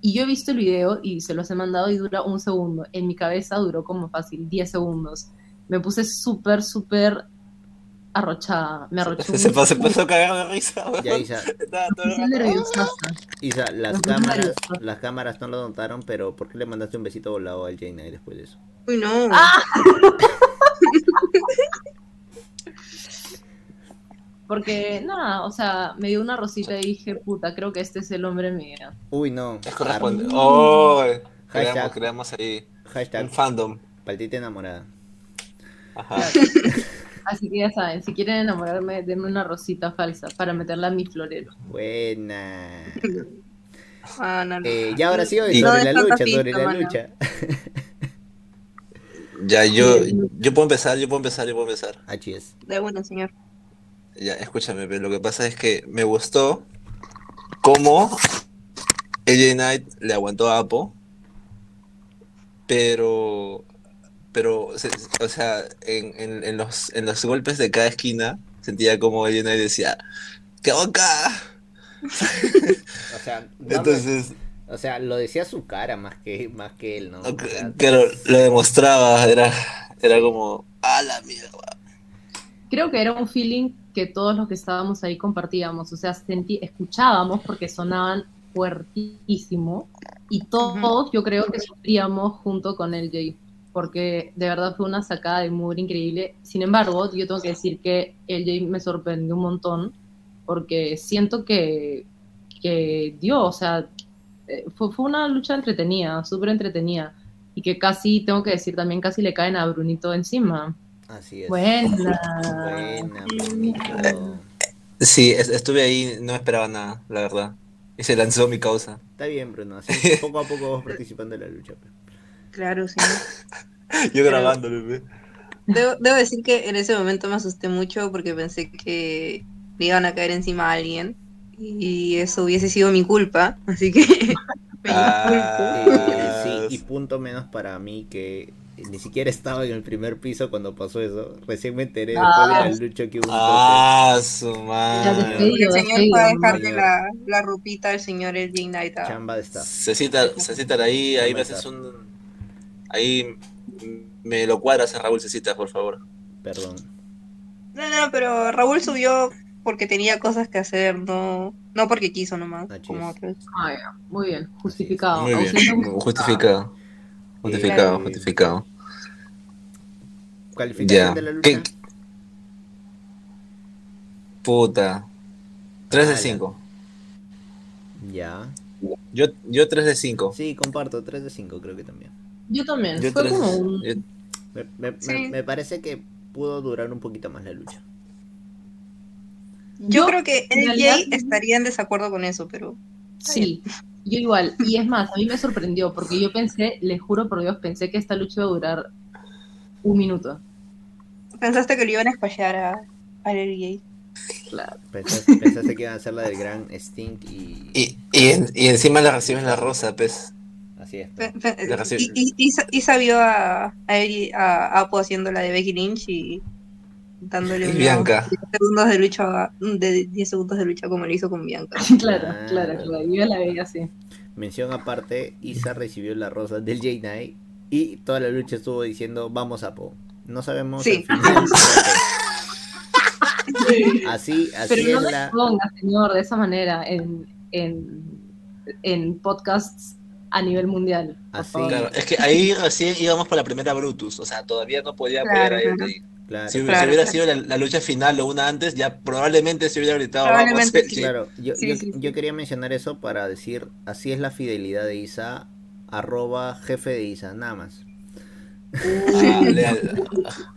Y yo he visto el video y se los he mandado y dura un segundo. En mi cabeza duró como fácil 10 segundos. Me puse súper, súper arrochada. Me arrochó Se, se, se pasó a cagar de risa. Ya, Isa. Isa, las Nos cámaras, las cámaras no lo notaron, pero ¿por qué le mandaste un besito volado al Jane después de eso? Uy, no. Ah. Porque, nada, o sea, me dio una rosita y dije, puta, creo que este es el hombre mío. Uy, no. Es corresponde. Oh, creamos, Hashtag. creamos ahí Hashtag un fandom. paltita enamorada. Ajá. Así que ya saben, si quieren enamorarme, denme una rosita falsa para meterla a mi florero. Buena. Ah, no, no. Eh, ya ahora sí, hoy, sobre No la lucha, sobre la mano. lucha. Ya, yo, yo puedo empezar, yo puedo empezar, yo puedo empezar. Así es. De bueno, señor. Ya, escúchame, pero lo que pasa es que me gustó cómo AJ Knight le aguantó a Apo, pero, pero, o sea, en, en, en los, en los golpes de cada esquina sentía como AJ Knight decía, ¡qué boca! O sea, no, Entonces, o sea, lo decía su cara más que, más que él, ¿no? O sea, claro, lo demostraba, era, era como, ¡a la mierda! Creo que era un feeling que todos los que estábamos ahí compartíamos, o sea, sentí, escuchábamos porque sonaban fuertísimo y todos yo creo que sufríamos junto con el Jay, porque de verdad fue una sacada de muy increíble. Sin embargo, yo tengo que decir que el Jay me sorprendió un montón porque siento que, que dio, o sea, eh, fue, fue una lucha entretenida, súper entretenida y que casi, tengo que decir también, casi le caen a Brunito encima. Así es. Buena. Buena, bonito. Sí, es- estuve ahí, no esperaba nada, la verdad. Y se lanzó mi causa. Está bien, Bruno. Así poco a poco vas participando en la lucha. pues. Claro, sí. Yo grabándolo, pe. Debo, debo decir que en ese momento me asusté mucho porque pensé que le iban a caer encima a alguien y eso hubiese sido mi culpa, así que me Ah. disculpo. Eh, sí, y punto menos para mí que ni siquiera estaba en el primer piso cuando pasó eso. Recién me enteré después Ah. de la lucha que hubo Ah, su madre. El señor fue a dejarle la, la ropita al señor el Jane Knight. Chamba de staff. Cecita, Cecita, ahí, ahí me haces un... Ahí me lo cuadras a Raúl Cecita, por favor. Perdón. No, no, pero Raúl subió porque tenía cosas que hacer, no, no porque quiso nomás, Achis. como otros. Ah. Muy bien, justificado. Muy bien, Ausencia justificado. Justificado, Eh, justificado. Calificación Ya. de la lucha. ¿Qué? Puta. 3 de Ala. 5. Ya. Yo, yo 3 de 5. Sí, comparto. 3 de 5 creo que también. Yo también. Yo Fue como un. yo- Me, me- Sí. me- me parece que pudo durar un poquito más la lucha. Yo, Yo, creo que en el realidad- Jay estaría en desacuerdo con eso, pero Sí, yo igual. Y es más, a mí me sorprendió porque yo pensé, les juro por Dios, pensé que esta lucha iba a durar un minuto. pensaste que le iban a espallar a, a Jay. Claro. Pensaste, pensaste que iba a ser la del gran Stink y... Y, y, en- y encima la recibes la rosa, pues. Así es. Pe- pe- Y, y, y, sa- y sabió a, a, Apo haciendo la de Becky Lynch y dándole Y unos Bianca. 10 segundos de lucha de 10 segundos de lucha como lo hizo con Bianca. Claro, Ah. claro, claro. Yo la veía así. Mención aparte, Isa recibió la rosa del J-Knight y toda la lucha estuvo diciendo vamos a Po. No sabemos Sí. al final. así, así Pero no es la... ponga, señor, de esa manera en, en, en podcasts a nivel mundial. Así. Claro, es que ahí recién íbamos por la primera Brutus. O sea, todavía no podía Claro, apoyar a él. claro. Claro, Si, si Claro, hubiera claro. sido la, la lucha final o una antes, ya probablemente se hubiera gritado vamos. El sí. Jay". claro. Yo, Sí, yo, sí. yo quería mencionar eso para decir, así es la fidelidad de Isa, arroba jefe de Isa, nada más. Ah, leal-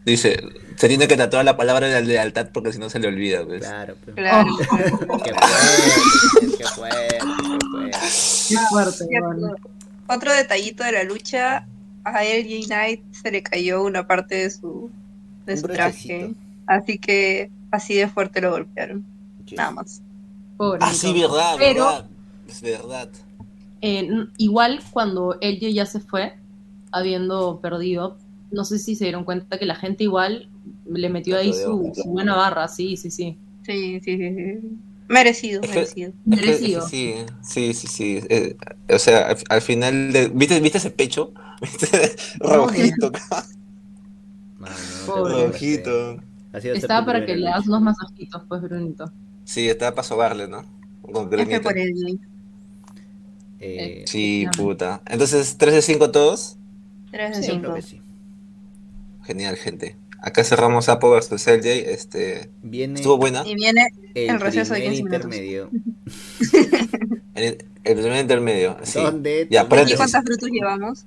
Dice, se tiene que tatuar la palabra de la lealtad porque si no se le olvida. Pues. Claro. Claro, Oh. Qué fuerte, qué fuerte, qué fuerte. Otro detallito de la lucha, a LG Knight se le cayó una parte de su, de su traje. Así que así de fuerte lo golpearon. Nada más. Pobrecito. Ah, sí, verdad, Pero- verdad. Es verdad. Eh, igual cuando LJ ya se fue, habiendo perdido, no sé si se dieron cuenta que la gente igual le metió ahí su, su buena barra, sí, sí, sí. Sí, sí, sí. sí. Merecido, Es que- merecido. Merecido. Sí, sí, sí, sí. Eh, o sea, al, al final, de- ¿viste, ¿viste ese pecho? ¿Viste? Rojito, rojito. Estaba para que le hagas unos masajitos, pues, Brunito. Sí, estaba para sobarle, ¿no? Con por LG. Eh, Sí, puta. Entonces, 3 de 5 todos. 3 de sí, 5. creo que sí. Genial, gente. Acá cerramos Apo vs LJ. Este, Viene estuvo buena. Y viene el el receso de primer 15 minutos. intermedio. El, el primer intermedio. Sí. Donde Ya, también ¿Y cuántas frutas llevamos?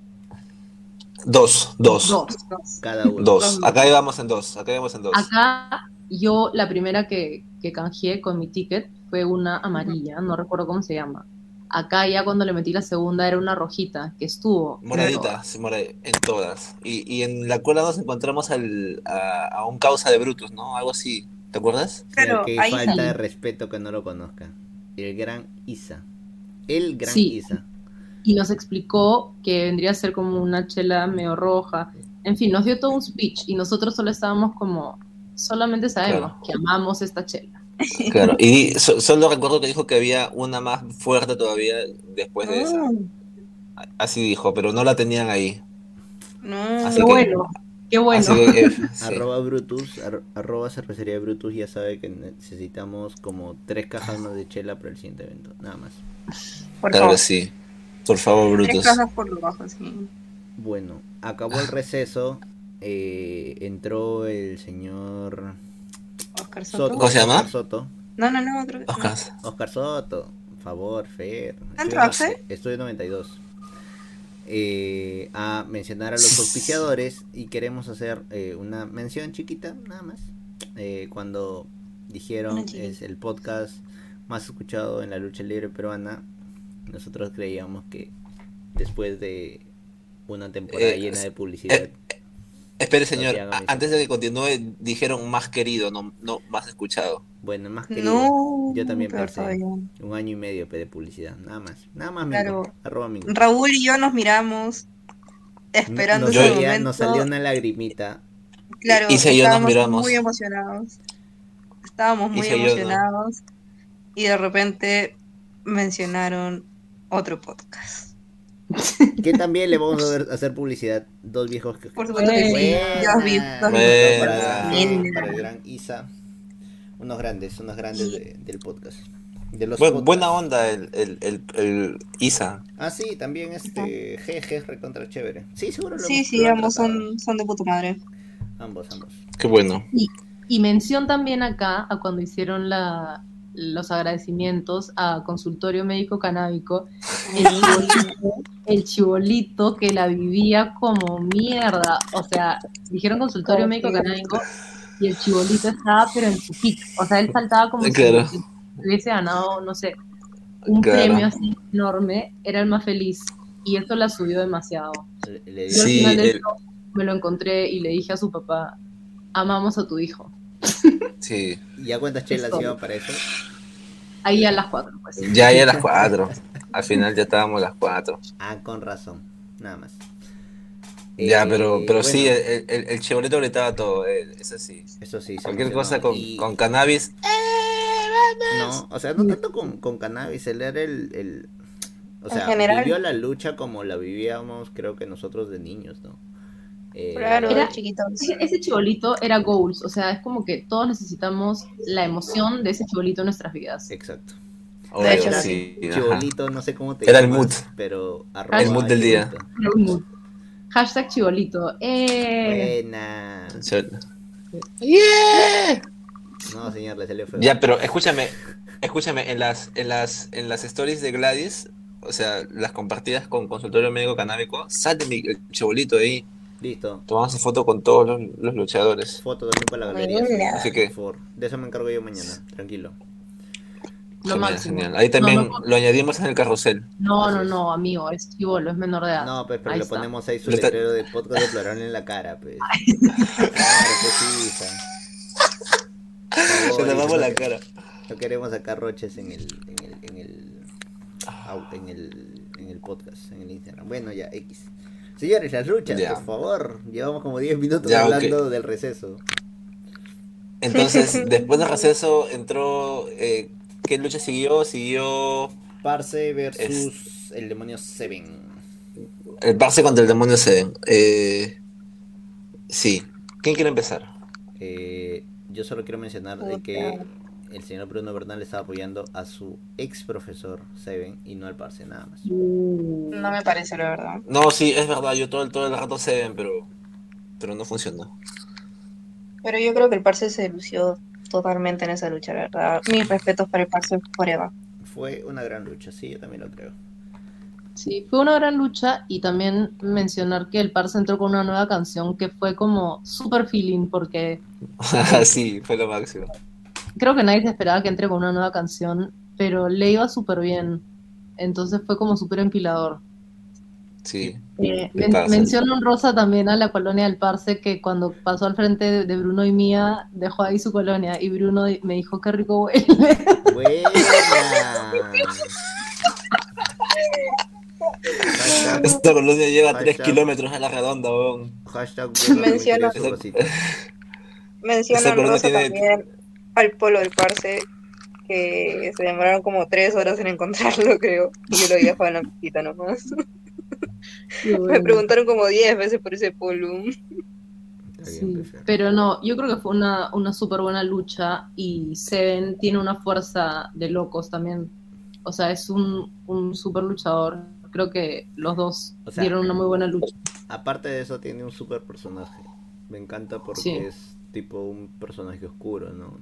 Dos, dos. Dos. Dos. cada uno. Dos. Acá íbamos en dos. Acá íbamos en dos. Acá yo la primera que, que canjeé con mi ticket fue una amarilla, no recuerdo cómo se llama. Acá ya cuando le metí la segunda era una rojita, que estuvo. Moradita, sí, en todas. Y, y en la cola nos encontramos al, a, a un causa de Brutus, ¿no? Algo así. ¿Te acuerdas? Pero que ahí falta sí. de respeto que no lo conozca. El gran Isa. El gran Sí. Isa. y nos explicó que vendría a ser como una chela medio roja. En fin, nos dio todo un speech y nosotros solo estábamos como, solamente sabemos Claro. que amamos esta chela. Claro. Y so- solo recuerdo que dijo que había una más fuerte todavía después de esa. Ah, Así dijo, pero no la tenían ahí. No, Así Qué que- bueno, qué bueno. Así que, eh, sí. Arroba Brutus, ar- arroba cervecería Brutus ya sabe que necesitamos como tres cajas más de chela para el siguiente evento, nada más. por Claro favor. que sí. Por favor, Tres Brutus. casas por debajo, sí. Bueno, acabó el receso, eh, entró el señor Oscar Soto. Soto. ¿Cómo se llama? Oscar Soto. No, no, no, otro. Oscar. Oscar Soto, por favor, Fer. ¿Entró Estudio- Axel? Estudio 92. eh, a mencionar a los auspiciadores y queremos hacer eh, una mención chiquita, nada más. Eh, cuando dijeron es el podcast más escuchado en la lucha libre peruana, nosotros creíamos que después de una temporada Eh, llena de publicidad, eh, Espere, señor, a- antes de que continúe, dijeron más querido, no, no más escuchado. bueno, más querido, No, yo también Fabián. un año y medio de publicidad, nada más, nada más Claro. Mingo, arroba Mingo. Raúl y yo nos miramos esperando nos, ese salía, momento. nos salió una lagrimita. Claro, y yo nos estábamos miramos. muy emocionados. Estábamos muy y no. emocionados. Y de repente mencionaron otro podcast. Que también le vamos a ver- hacer publicidad. Dos viejos que. Por supuesto que sí. Buena. Dios vi- Dios Buena. Para, el gran Isa. Unos grandes, unos grandes de- del podcast. De los Bu- podcasts. buena onda el, el, el, el Isa. Ah, sí, también este GG recontra chévere. Sí, seguro lo Sí, hemos- sí, ambos son, son de puta madre. Ambos, ambos. Qué bueno. Y mención también acá a cuando hicieron la, los agradecimientos a Consultorio Médico Canábico, el chibolito, el chibolito que la vivía como mierda. O sea, dijeron Consultorio Oh, Médico sí. Canábico y el chibolito estaba pero en su pic. O sea, él saltaba como Claro. si hubiese ganado, no sé, un Claro. premio así enorme. Era el más feliz. Y eso la subió demasiado. Le, le Yo al Sí, final del el- show me lo encontré y le dije a su papá, amamos a tu hijo. Sí. ¿Ya cuántas chelas iban para eso? Ahí a las cuatro, pues. Ya ya a las cuatro. Al final ya estábamos a las cuatro. Ah, con razón. Nada más. Ya, Eh, pero, pero sí, el, el, el gritaba todo, eh, eso sí. Eso sí. Cualquier cosa con, Y- con cannabis. No, o sea, no tanto con, con cannabis, él era el, el- o sea, general. vivió la lucha como la vivíamos, creo que nosotros de niños, ¿no? Eh, Claro, Era- chiquitos. Ese, ese chibolito era goals, o sea, es como que todos necesitamos la emoción de ese chibolito en nuestras vidas. Exacto. Obvio, hecho, sí. ajá. Chibolito, no sé cómo te Era el mood. pero El mood del día. mood. Hashtag chibolito. Eh, Buena. No, señor, le salió feo. Ya, pero escúchame, escúchame, en las, en las, en las stories de Gladys, o sea, las compartidas con consultorio médico canábico, sale mi chibolito ahí, Listo. tomamos foto con todos los, los luchadores. Foto también para la galería. Así que- Por favor. De eso me encargo yo mañana, tranquilo. lo Genial, máximo. genial. Ahí también No, no, lo añadimos en el carrusel. No, no, no, amigo, es chivolo, es menor de edad. No, pues, pero Ahí le está. ponemos ahí su está- letrero de podcast de Plorón en la cara, pues. Claro, pues Se le vamos no la cara. No queremos sacar roches en el, en el, en el, en el, en el podcast, en el Instagram. Bueno, ya, X. Señores, las luchas, Ya. por favor. Llevamos como 10 minutos Ya, hablando del receso. Entonces, después del receso entró, eh, ¿qué lucha siguió? Siguió Parse versus el demonio Seven. el Parse contra el demonio Seven. Eh, sí. ¿Quién quiere empezar? Eh, yo solo quiero mencionar de que el señor Bruno Bernal estaba apoyando a su ex profesor Seven y no al Parse, nada más. No me parece, la verdad. No, sí, es verdad, yo todo, el- todo el rato Seven, pero, pero no funcionó. Pero yo creo que el Parse se lució totalmente en esa lucha, la verdad. Mis respetos para el Parse Forever. Fue una gran lucha, sí, yo también lo creo. Sí, fue una gran lucha y también mencionar que el Parse entró con una nueva canción que fue como super feeling porque sí, fue lo máximo. Creo que nadie se esperaba que entre con una nueva canción, pero le iba súper bien. Entonces fue como súper empilador. Sí. Eh, El men- Parse. mención honrosa también a la colonia del Parse que cuando pasó al frente de, de Bruno y Mía dejó ahí su colonia y Bruno me dijo qué rico huele. Hashtag, Esta colonia llega a 3 Hashtag. kilómetros a la redonda, weón. hashtag me Menciona-. Menciona Rosa tiene- también al polo del Parse, que se demoraron como tres horas en encontrarlo, creo. Y yo lo había dejado en la mesita nomás. Me preguntaron como diez veces por ese polo. Sí, pero no, yo creo que fue una, una súper buena lucha y Seven tiene una fuerza de locos también. O sea, es un, un súper luchador. Creo que los dos O sea, dieron una muy buena lucha. Aparte de eso, tiene un super personaje. Me encanta porque Sí. es tipo un personaje oscuro, ¿no?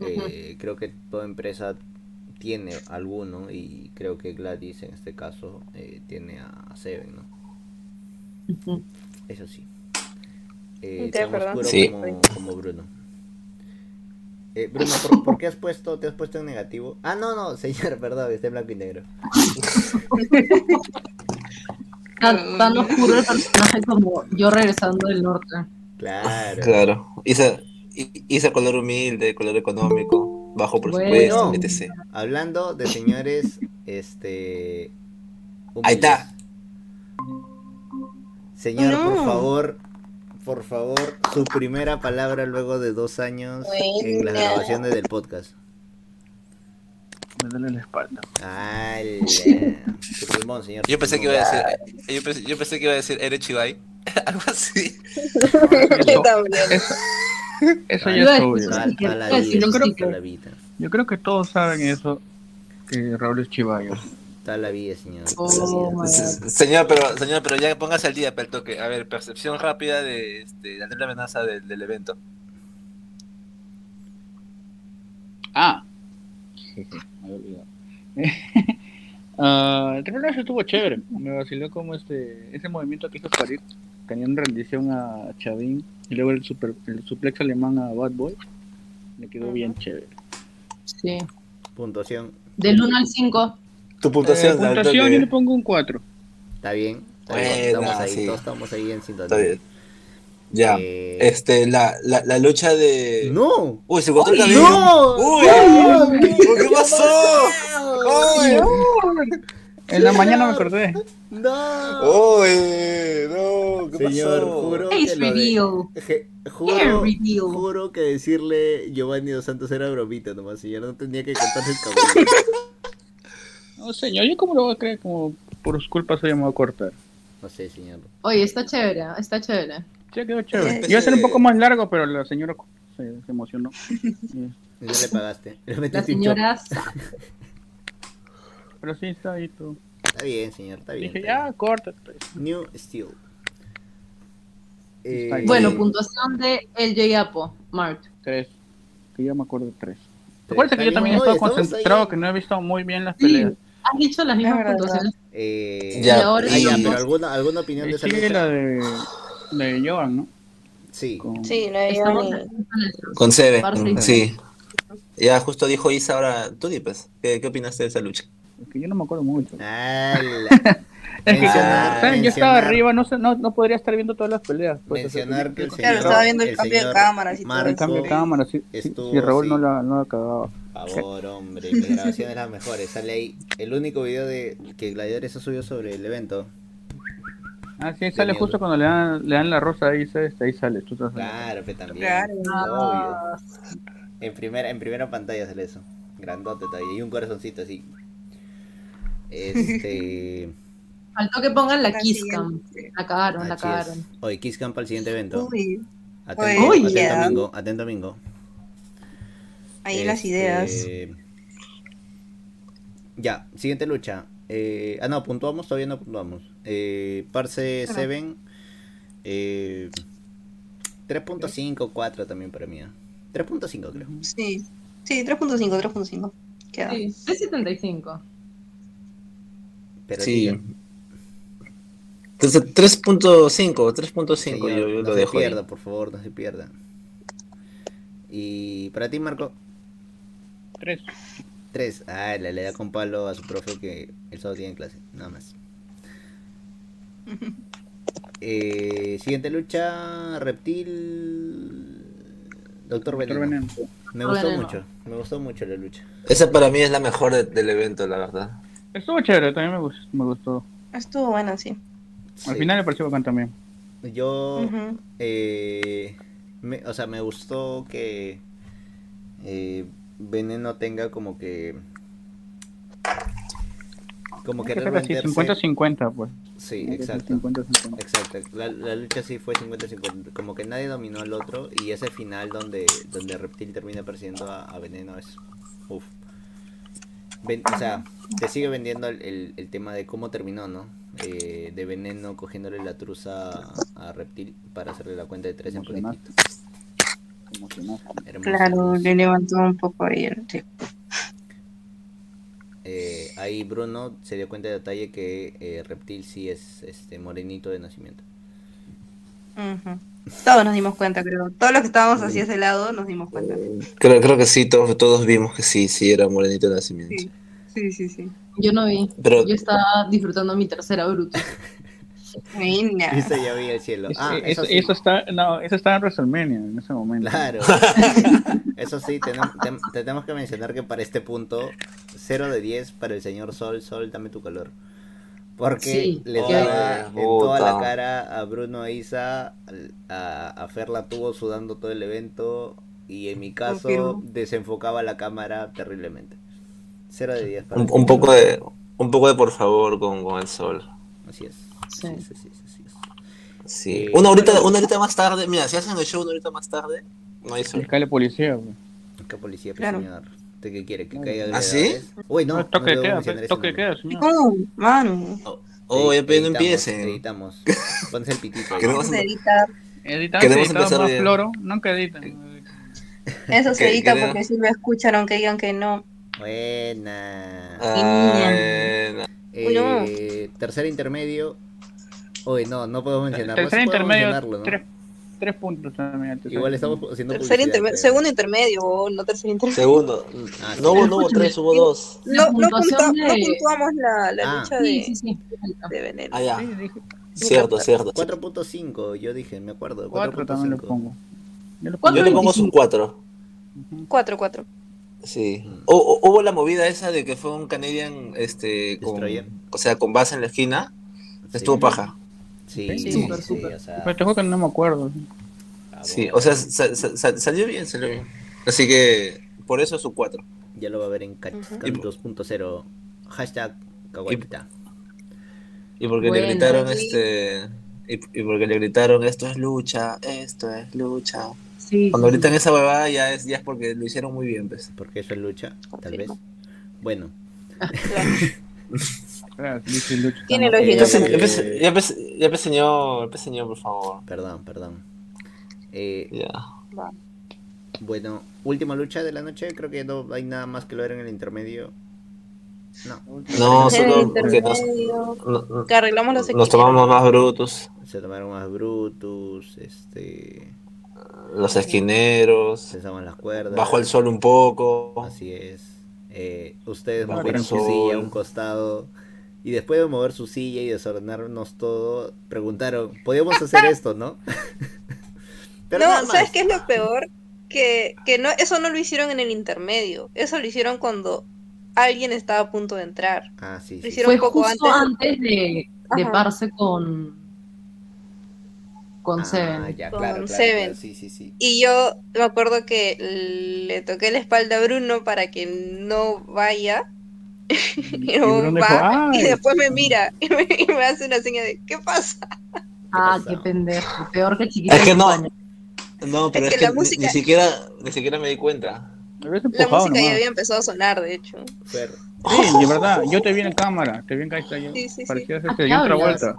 Eh, creo que toda empresa tiene alguno y creo que Gladys en este caso eh, tiene a Seven, ¿no? Eso sí. Eh, Te tan oscuro Sí. como, como Bruno. Eh, Bruno, ¿por, por qué has puesto, te has puesto en negativo? Ah, no, no, señor, perdón, está en blanco y negro. Tan, tan oscuro el personaje como yo regresando del norte. Claro. Claro. Isa, I- Isa color humilde, color económico, bajo presupuesto, Bueno. etc. Hablando de señores, este... Ahí está. Señor, por favor, por favor, su primera palabra luego de dos años en las grabaciones del podcast. Me duele la espalda. Su pulmón, señor. Yo pensé que iba a decir, yo pensé, yo pensé que iba a decir Ere Chibai, algo así. Yo también. Eso ya es obvio. Yo creo que- la vida. Yo creo que todos saben eso, que Raúl es chivayo. Toda la vida, señor. Oh, la vida. Señor, pero señor, pero ya póngase al día para el toque. A ver, percepción rápida de, este, de la amenaza del, del evento. Ah. me había olvidado. Ah, el H estuvo chévere. Me vaciló como este ese movimiento que hizo Farid. En rendición a Chavin y luego el, super, el suplex alemán a Bad Boy. Le quedó bien chévere. Sí. Puntuación. Del 1 al 5. Tu Eh, puntuación, al puntuación yo le pongo un 4. ¿Está bien? Está bien, Estamos ahí, sí. todos estamos ahí en sintonía. Está bien. Ya. Eh, Este, la, la, la lucha de. ¡No! Uy, se cortó el cabello. ¡No! Uy, ¡No! ¿qué pasó? Uy, En la mañana me acordé. ¡No! uy, no, ¿qué Señor, pasó? juro que lo de- reveal. Je- Hair Juro, reveal. juro que decirle Giovanni Dos Santos era bromita nomás, señor, no tenía que cortarse el cabello. No, señor, ¿yo cómo lo voy a creer? Como por su culpa se llamó a cortar. No sé, señor. Oye, está chévere, ¿ah? está chévere. Sí, quedó chévere. Eh, Iba a ser un poco más largo, pero la señora se, se emocionó. Y- Ya le pagaste. Le La señora Pero sí, está ahí chop. Está bien, señor, está bien. Dije, está ya, corta. pues. bien. New Steel. Eh. Bueno, puntuación de El Yapo, Mark. Tres. Que yo me acuerdo de tres. Pero Recuerda que yo también estaba concentrado, ahí. que no he visto muy bien las Sí, peleas. has dicho las mismas puntuaciones. Eh, Ya, y ahora ah, ya, digamos- pero alguna, alguna opinión de esa sigue lucha? la de, la de Joan, ¿no? Sí. Con- Sí, ni... en el- Con Seven, Parce y sí. Ya justo dijo Isa ahora, tú di pues, ¿qué, qué opinaste de esa lucha? Es que yo no me acuerdo mucho. Ala. Es que, Mencionar- ¿saben? Yo estaba arriba, no, sé, no, no podría estar viendo todas las peleas. pues, Mencionar que el señor, Claro, estaba viendo el cambio de cámaras y todo Marco el cambio de cámara, sí, sí, estuvo si Raúl no la, no la cagaba. Por favor, hombre, mi grabación es la mejor. Esa ley, el único video de que Gladiadores ha subido sobre el evento. Ah, sí, sale justo cuando le dan, le dan la rosa ahí, ¿sabes? ahí sale. Tú estás Claro, pero también. Claro. Ah, Obvio. En primera, en primera pantalla sale eso. Grandote todavía. Y un corazoncito así. Este. Faltó que pongan la La Kiss Cam. siguiente. La cagaron, la cagaron. es. Hoy Kiss Camp al siguiente evento. Uy, Atento, Uy, atento ya. domingo, atento domingo. ahí las Este, ideas. Ya, siguiente lucha. Eh, ah, no, puntuamos, todavía no puntuamos. Eh, Parse Ajá. 7. Eh, 3.5, 4 también para mí. ¿eh? 3.5 creo. Sí, sí, 3.5, 3.5. Queda. Sí, 375. Pero Sí. Entonces 3.5, 3.5 señor, yo, yo no lo se dejo ahí. pierda, por favor, no se pierda. Y para ti, Marco, Tres. 3. Ah, le, le da con palo a su profe que el sábado tiene clase, nada más. Eh, siguiente lucha, Reptil. Doctor Doctor Veneno. Veneno. Me gustó Veneno. mucho, me gustó mucho la lucha. Esa para mí es la mejor de- del evento, la verdad. Estuvo chévere, también me gustó. Me gustó. Estuvo buena, sí. Al Sí. final me pareció bacán también. Yo, Ujú. eh, me- o sea, me gustó que eh, Veneno tenga como que, como que que ser así, reventarse- 50-50, pues. Sí, exacto. 50-50. Exacto, la, la lucha sí fue 50-50, como que nadie dominó al otro y ese final donde, donde Reptil termina persiguiendo a, a Veneno es... Uf. Ven- o sea, te sigue vendiendo el, el- el tema de cómo terminó, ¿no? Eh, de Veneno cogiéndole la truza a, a Reptil para hacerle la cuenta de tres en Claro, le levantó un poco ahí el sí. eh, ahí Bruno se dio cuenta de detalle que eh, Reptil sí es este morenito de nacimiento. Ujú. Todos nos dimos cuenta, creo. Todos los que estábamos hacia ese lado nos dimos cuenta. Creo, creo que sí, todos, todos vimos que sí, sí era morenito de nacimiento. Sí, sí, sí. sí. Yo no vi. Pero Yo estaba disfrutando mi tercera. Mira. Viste, ya vi el cielo. Eso, Ah, eso, eso sí. eso está, no, eso está en WrestleMania en ese momento. Claro. Eso sí, tenemos, tenemos que mencionar que para este punto, 0 de 10 para el señor Sol, Sol, dame tu color. Porque Sí, les que- daba en toda la cara a Bruno e Isa, a, a Fer la tuvo sudando todo el evento y en mi caso Confirmo. desenfocaba la cámara terriblemente. 0 de 10 para un, un poco de un poco de por favor con, con el sol. Así es. Sí. Sí, sí, sí, sí, sí. Sí. Eh, Una horita, una horita más tarde, mira, si hacen el show una horita más tarde, no hay sol. Fiscal de policía. ¿Qué policía, pues, Claro. señor? ¿Usted qué quiere? ¿Que ¿Ah, caiga sí? gladiadores? Uy, no. No, toque no queda, pues, toque queda, señor. Oh, mano. Oh, ya pero no Editamos, empiecen. Editamos. Ponse el pitito. Queremos- Eso se edita, Editar, Queremos empezar más bien. floro, nunca editan. eso se Que- edita que- porque si lo escuchan, aunque digan que no. Buena. Ah, bueno. Eh, tercer intermedio. Uy, no, no puedo mencionarlo. Tercer Sí intermedio, mencionarlo, ¿no? tres, tres puntos también. Igual estamos haciendo Tercer segundo intermedio, o no tercer intermedio. Segundo. Ah, sí. no hubo, no hubo tres, hubo dos. No, no, puntuamos la, la Ah. lucha de, sí, sí. de Veneno. Ah, ya. Sí, dije, Cierto, cierto. 4.5, yo dije, me acuerdo. cuatro también le 4.5. pongo. Yo le Cuatro Yo le pongo su 25. cuatro. Ujú. 4, 4. Sí. Mm. O- o- hubo la movida esa de que fue un Canadian, este, con, Destroyer. o sea, con base en la esquina. Estuvo Sí. paja. Sí, Sí, sí, súper, sí, súper. o sea, Pero te juro que no me acuerdo. Sí, o sea, sa- sa- sa- salió bien, salió bien. Así que, por eso su cuatro. Ya lo va a ver en Cat Ujú. Cat 2.0. Hashtag Kawaitita. Y porque Bueno, le gritaron, sí. este, y, y porque le gritaron, esto es lucha, esto es lucha. Sí, Cuando sí, gritan esa huevada ya es, ya es porque lo hicieron muy bien, pues. Porque eso es lucha, tal vez. Bueno, Lucho, Tiene lógica. Ya, Eh, pe- ya, por favor. perdón, perdón. Eh, Ya. Va. bueno, última lucha de la noche. Creo que no hay nada más que lo ver en el intermedio. No, No, solo porque nos, no- que arreglamos los nos equipos. tomamos más brutos, se tomaron más Brutus, este, los esquineros, cesamos las cuerdas. bajó el sol un poco. Así es. Eh, ustedes Bajo el sol. silla a un costado. Y después de mover su silla y desordenarnos todo, preguntaron, ¿podíamos hacer esto, no? Pero no. ¿sabes qué es lo peor? Que, que no, eso no lo hicieron en el intermedio. Eso lo hicieron cuando alguien estaba a punto de entrar. Ah, sí, Lo sí. hicieron Fue un poco justo antes. antes de, de parse con, con Ah, Seven. ya, Con claro, claro, Seven. claro, Sí, sí, sí. Y yo me acuerdo que le toqué la espalda a Bruno para que no vaya. Y, después me mira y me, y me hace una seña de ¿qué pasa? Ah, qué pendejo. Peor que chiquito. Es que no. No, pero Es es, que que, la ni- música- ni, siquiera, ni siquiera me di cuenta. Me La música ya había empezado a sonar, de hecho. Fer, Sí, de verdad, yo te vi en cámara, te vi en cámara. Yo, Sí, sí, sí. parecías ¿A este, qué John? Travolta.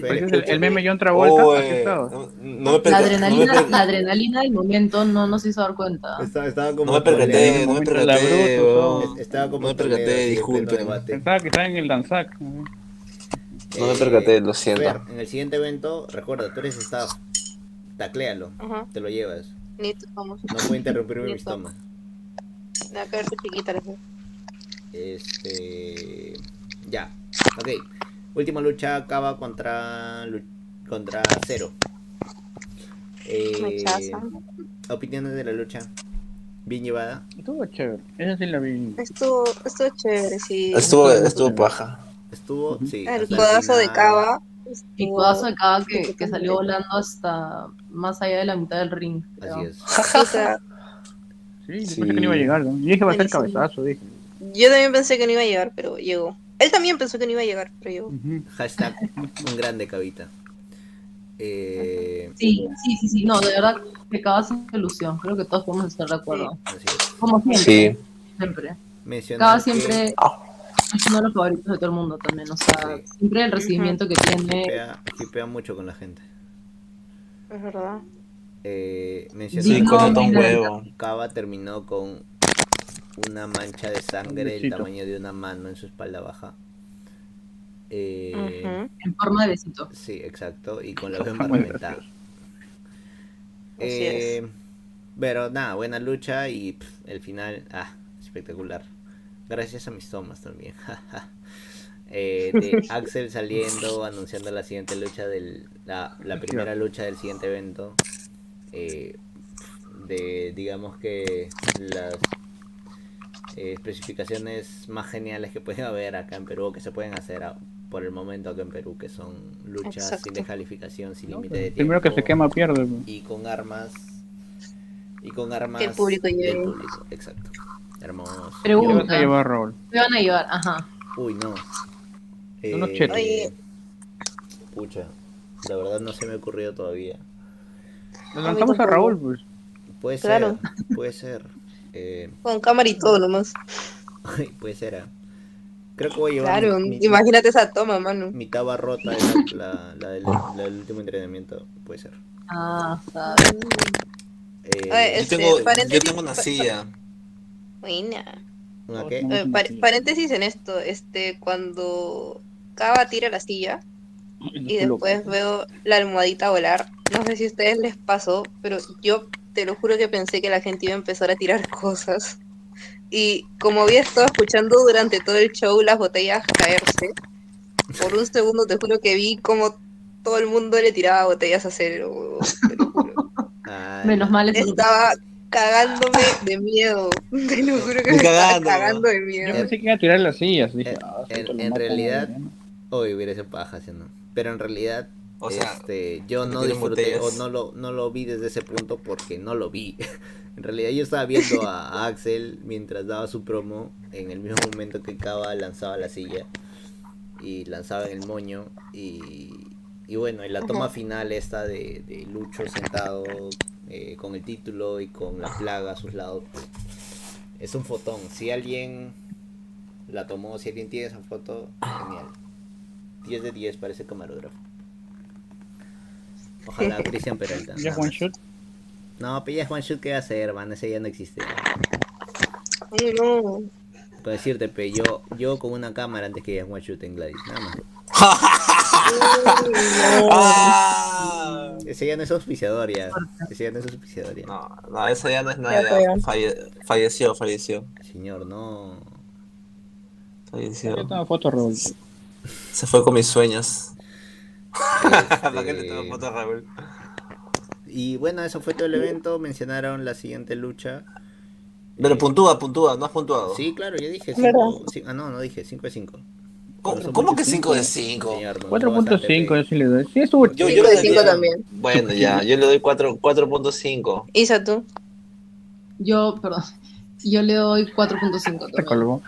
Parecías el, el meme John Travolta, así estabas. no, no me la perca- no me adrenalina, la adrenalina del momento no nos hizo dar cuenta. estaba, estaba como no me percaté, no me la percaté, weón. Estaba como No me percaté, debate. Pensaba que estaba en el danzac. No me percaté, lo siento. Fer, en el siguiente evento, recuerda, tú eres staff. Tacléalo, Ajá. te lo llevas. Ni vamos. No puede interrumpir mi Listo. toma. Nada que ver tu chiquita. les digo. Este. Ya. Ok. Última lucha acaba contra. contra Cero. Eh, opiniones de la lucha. Bien llevada. Estuvo chévere. Esa sí la vi. Estuvo, estuvo chévere, sí. Estuvo, Estuvo- paja. Estuvo. Sí. El codazo de. Cava. Estuvo- codazo de cada que, que salió volando hasta más allá de la mitad del ring. creo. Así es. Sí, yo Sí. pensé que no iba a llegar. ¿no? Yo dije va a ser cabezazo, dije. Yo también pensé que no iba a llegar, pero llegó. Él también pensó que no iba a llegar, pero llegó. Hashtag un grande cabita. Eh, Sí, sí, sí, sí. No, de verdad que cada sin ilusión. Creo que todos podemos estar de acuerdo. así es. Como siempre. Sí. Siempre. Cada que- siempre es uno de los favoritos de todo el mundo también. O sea, Sí. siempre el recibimiento que tiene. Hipea, hipea mucho con la gente. Es verdad. Eh, Sí, con un de- huevo. Cava terminó con una mancha de sangre del tamaño de una mano en su espalda baja. Eh. En forma de besito. Sí, exacto, y con la reventada. Así Eh, pero nada, buena lucha y pff, el final, ah, espectacular. Gracias a mis tomas también. jaja. Eh, de Axel saliendo, anunciando la siguiente lucha del, la, la primera lucha del siguiente evento. Eh, de, digamos que las eh, especificaciones más geniales que pueden haber acá en Perú, o que se pueden hacer a- por el momento acá en Perú, que son luchas sin descalificación, sin No, límite de tiempo Primero que se quema pierde. pues. y con armas y con armas Que el público del lleve. público, exacto hermoso ¿Qué Pregunta. vas a llevar, Raúl? Me van a llevar, ajá. uy no Unos chetos. Oye. pucha la verdad no se me ha ocurrido todavía Lo lanzamos a. Raúl, pues. puede Claro. ser puede ser eh, Con cámara y todo nomás. puede ser ah. creo que voy a llevar Claro, mi, mi- imagínate esa toma, mano. mi taba rota la, la, la del, la del último entrenamiento puede ser Ah, sabes. Eh, Ay, Yo Este, tengo, yo tengo una silla. Buena. ¿una qué? No, Eh, par- paréntesis en esto, este, cuando Cava tira la silla y después veo la almohadita volar, no sé si a ustedes les pasó, pero yo te lo juro que pensé que la gente iba a empezar a tirar cosas. Y como había estado escuchando durante todo el show las botellas caerse, por un segundo te juro que vi como todo el mundo le tiraba botellas a cero. te lo juro. Ay, Menos mal es Estaba cagándome de miedo. Te lo juro que me estaba cagando, de Yo miedo. pensé que iba a tirar las sillas. Dije, En- ah, en- en realidad. Hoy hubiera sido paja, ¿sí no? Pero en realidad, O sea, este, yo no disfruté o no lo, no lo vi desde ese punto porque no lo vi. en realidad yo estaba viendo a, a Axel mientras daba su promo en el mismo momento que Kaba lanzaba la silla y lanzaba en el moño y, y bueno, en la toma Ajá. final esta de, de Lucho sentado eh, con el título y con la plaga a sus lados, es un fotón. Si alguien la tomó, si alguien tiene esa foto, genial. 10 de 10 para ese camarógrafo. Ojalá Cristian Peralta. Ya one shot. No, pero ya es one shot, ¿qué va a hacer, man? Ese ya no existe. Ay, no. Con decirte, pe, yo, yo con una cámara antes que ya es one shot en Gladys, nada más. ¡Ah! Ese ya no es auspiciador ya. Ese ya no es auspiciador ya. No, no, eso ya no es nada. Falle- falleció, falleció. Señor, no. Falleció. Yo tengo foto, Raúl. Se fue con mis sueños. ¿Para qué le Este, tomo foto a Raúl? Y bueno, eso fue todo el evento. Mencionaron la siguiente lucha. Pero Eh, puntúa, puntúa, no has puntuado. Sí, claro, yo dije ¿Verdad? 5. Ah, no, no dije 5 de 5. ¿Cómo, cómo que 5 de 5? Señor, me gustó 4.5 bastante, yo sí le doy. Sí, Yo, Cinco yo de le cinco daría- también. Bueno, ya, yo le doy 4 4.5. Isa, tú. Yo, perdón. Yo le doy 4.5. Se también. colgó.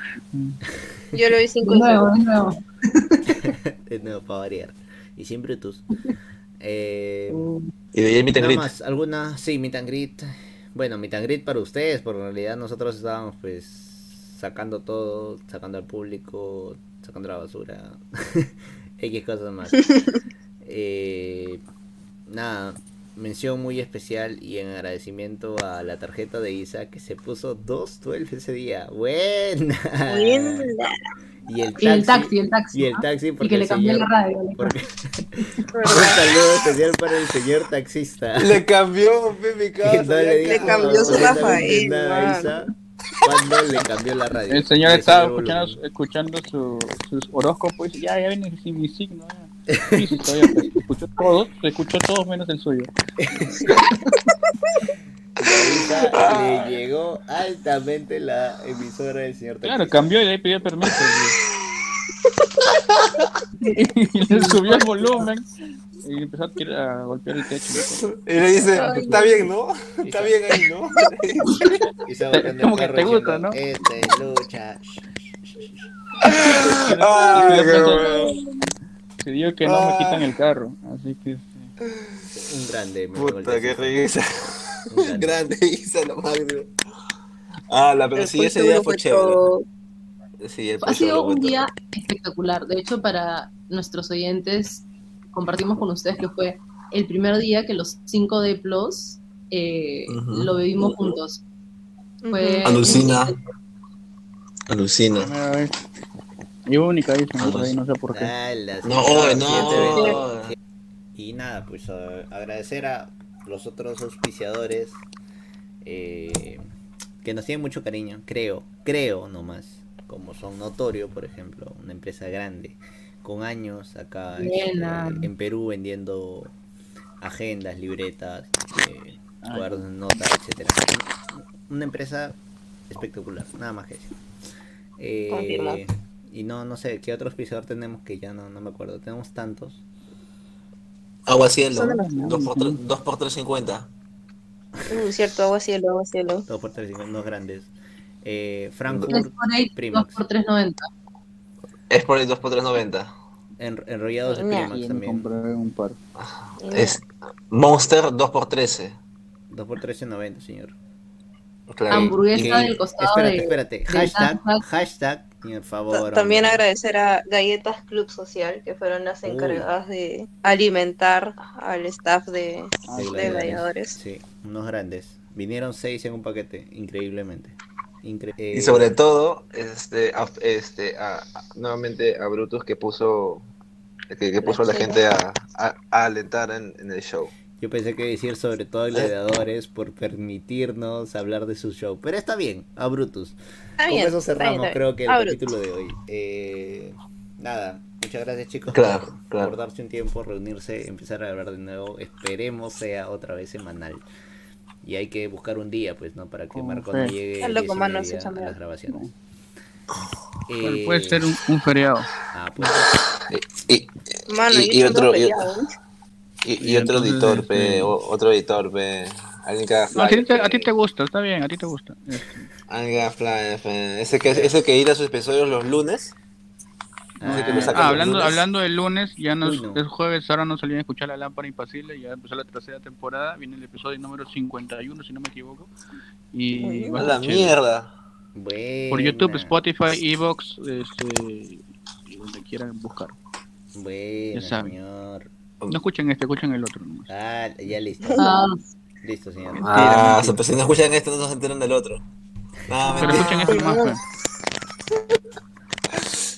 Yo le doy 5 De nuevo, de nuevo. De nuevo, para variar. Y siempre tus. Eh, Y de ahí mi nada tangrit. más, alguna. Sí, meet and greet. Bueno, meet and greet para ustedes, porque en realidad nosotros estábamos pues sacando todo, sacando al público, sacando la basura, X cosas más. Eh, nada, mención muy especial y en agradecimiento a la tarjeta de Isa que se puso 212 ese día. Buena. Buena. Y el Y el taxi, el taxi. Y el ¿no? taxi Y porque que le cambió señor- la radio. porque- un saludo especial para el señor taxista. Le cambió mi Que casa. no le ya dijo Le cambió su Rafael, nada a man. Isa cuando le cambió la radio. El señor estaba escuchando, escuchando su, sus horóscopos y ya, ya viene sin mi signo. Ya. Sí, todavía, escuchó todos, escuchó todos menos el suyo. Y le llegó altamente la emisora del señor taxista. Claro, cambió y ahí pidió permiso. y le subió el volumen y empezó a, tirar- a golpear el techo. Y le dice, está bien, ¿no? Está bien ahí, ¿no? Isa botando Como el que te gusta, diciendo, ¿no? Esta es lucha. Ay, Y qué bueno. Se dio que no me Ah. quitan el carro. Así que sí. Un grande. me Puta, qué risa. Un grande. Isa, lo máximo. Ah, la, pero El sí, ese día fue chévere. Sí, el Ha sido un día espectacular. De hecho, para nuestros oyentes, compartimos con ustedes que fue el primer día que los 5 de Plus eh, Ujú. lo vivimos juntos. Fue Alucina. Alucino. Y única, dicen, ahí, no sé por qué. No, no. Y nada, pues a- agradecer a los otros auspiciadores eh, que nos tienen mucho cariño, creo, creo nomás, como son Notorio, por ejemplo, una empresa grande, con años acá este, en Perú vendiendo agendas, libretas, eh, cuadernos de notas, etcétera. Una empresa espectacular, nada más que eso. Eh. Y no, no sé, ¿qué otro auspiciador tenemos que ya no, no me acuerdo? Tenemos tantos. Agua cielo. Son de los 2 por 3, 2 por 350. Uh, cierto, agua cielo, agua cielo. Dos por tres, unos grandes. Eh, 3 Frankfurt, por 8, 2 Primax. por 3.90. Es por el 2 por 390. en- enrollados de. Primax también. compré un par. Es Monster 2 por 13. Dos por 13.90, señor. Claro. Hamburguesa Y- del costado espérate, de... espérate. de Hashtag, Danzag. hashtag, por Ta- favor. También hombre. agradecer a Galletas Club Social, que fueron las Uy. encargadas de alimentar al staff de, De de gladiadores. gladiadores. Sí, unos grandes. Vinieron seis en un paquete, increíblemente. Incre- eh, Y sobre todo, este, a- este, a- a- nuevamente a Brutus que puso que, que puso a la gente a, a- a alentar en, en el show. Yo pensé que decir sobre todo a gladiadores por permitirnos hablar de su show. Pero está bien, a Brutus. Está Con eso está bien, cerramos, está bien. creo que el Ah, Brutus. capítulo de hoy. Eh, nada, muchas gracias chicos Claro, por, claro. por darse un tiempo, reunirse, empezar a hablar de nuevo. Esperemos sea otra vez semanal. Y hay que buscar un día, pues, ¿no? Para que Como Marco no llegue a loco, mano, chambea. las grabaciones. Eh, puede ser un, un feriado. Ah, pues, Y, Mano, Y- yo y tengo otro- y- feriado. y, y Y otro entonces, editor, pe, este- o- otro editor, pe. Alguien que haga No, a, ti te, a pe. ti te gusta, está bien, a ti te gusta. Este, Alguien que haga flyers, pe. Ese que, ese que ir a sus episodios los lunes. ah, Ah, hablando, lunes. hablando del lunes, ya nos, Uy, no. es jueves, ahora nos salían a escuchar la lámpara impasible, ya empezó la tercera temporada, viene el episodio número 51, si no me equivoco. Y va A la chévere. mierda. Por YouTube, buena, Spotify, Evox, este, y donde quieran buscar. Buena, Ya saben. señor. No escuchen este, escuchen el otro. nomás. Ah, ya listo. Ah, Listo, señor. Ah, mentira. pues si no escuchan esto, no se enteran del otro. No, Pero escuchen este nomás. pues.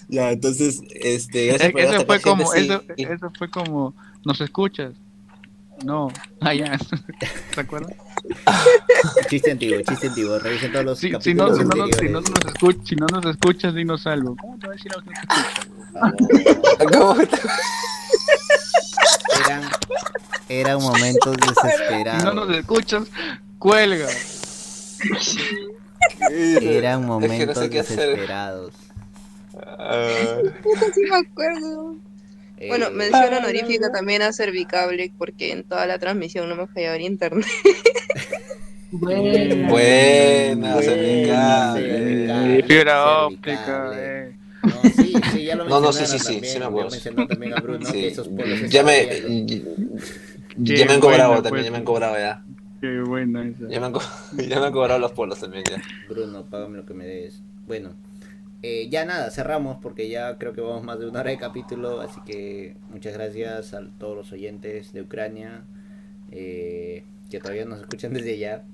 Ya, entonces, este, gracias por Eso fue como, eso, sí. eso fue como, ¿nos escuchas? No, ah, ya, ¿se acuerdan? Chiste antiguo, chiste antiguo. Revisen todos los Si, si, no, si, no, nos- si, no nos escuch- si no nos escuchas, dinos algo. ¿Cómo te va a decir algo que no te escucha? ¿Cómo que- Eran, eran momentos Si desesperados. no nos escuchas, cuelga. Eran Es que momentos no sé qué hacer. desesperados. Ah, Sí me acuerdo. Bueno, Eh, mención honorífica también a Servicable, porque en toda la transmisión no me fallaba el internet. buena. Buena, Buena, Servicable. Eh, fibra óptica, eh. No, sí, sí, ya lo No, no, sí, sí, sí, también, sí me ya acuerdo. mencionó también a Bruno Sí. que esos polos Ya me, ya me han cobrado buena, también, pues. ya me han cobrado ya. Qué buena esa. Ya me han, co- ya me han cobrado los polos también ya. Bruno, págame lo que me des. Bueno, eh, ya nada, cerramos porque ya creo que vamos más de una hora de capítulo, así que muchas gracias a todos los oyentes de Ucrania eh, que todavía nos escuchan desde allá.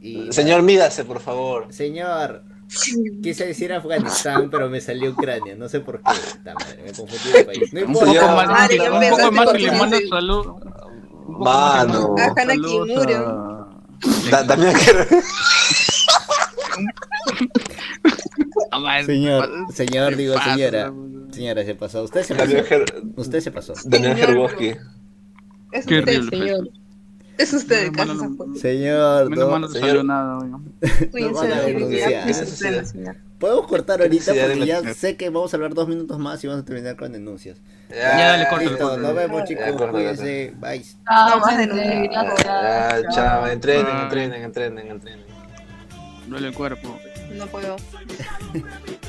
Y Señor, mídase, por favor. Señor, quise decir Afganistán, pero me salió Ucrania, no sé por qué. Puta madre, me confundí de país. No Un importa. poco Ya, más, madre, ya un poco más y le mando salud. un poco Mano. más le mando saludos Nakimurio. a- Da- también quiero. Ah, man, Señor, ¿qué señor, digo pasa? señora. Señora, se pasó. Usted se pasó. Usted se pasó. Daniel. Herboski. Es usted, señor. Es usted, mal casa. no- Señor, no. no te señor. salió nada. Podemos cortar ahorita porque ya sé que vamos a hablar dos minutos más y vamos a terminar con denuncias. Ya, Listo, córtale. nos vemos Ya, chicos, cuídense, bye. Chao, No más gente, denuncias. gracias. Ya, chao, entrenen, Bye. entrenen, entrenen, entrenen. Duele el cuerpo. No puedo.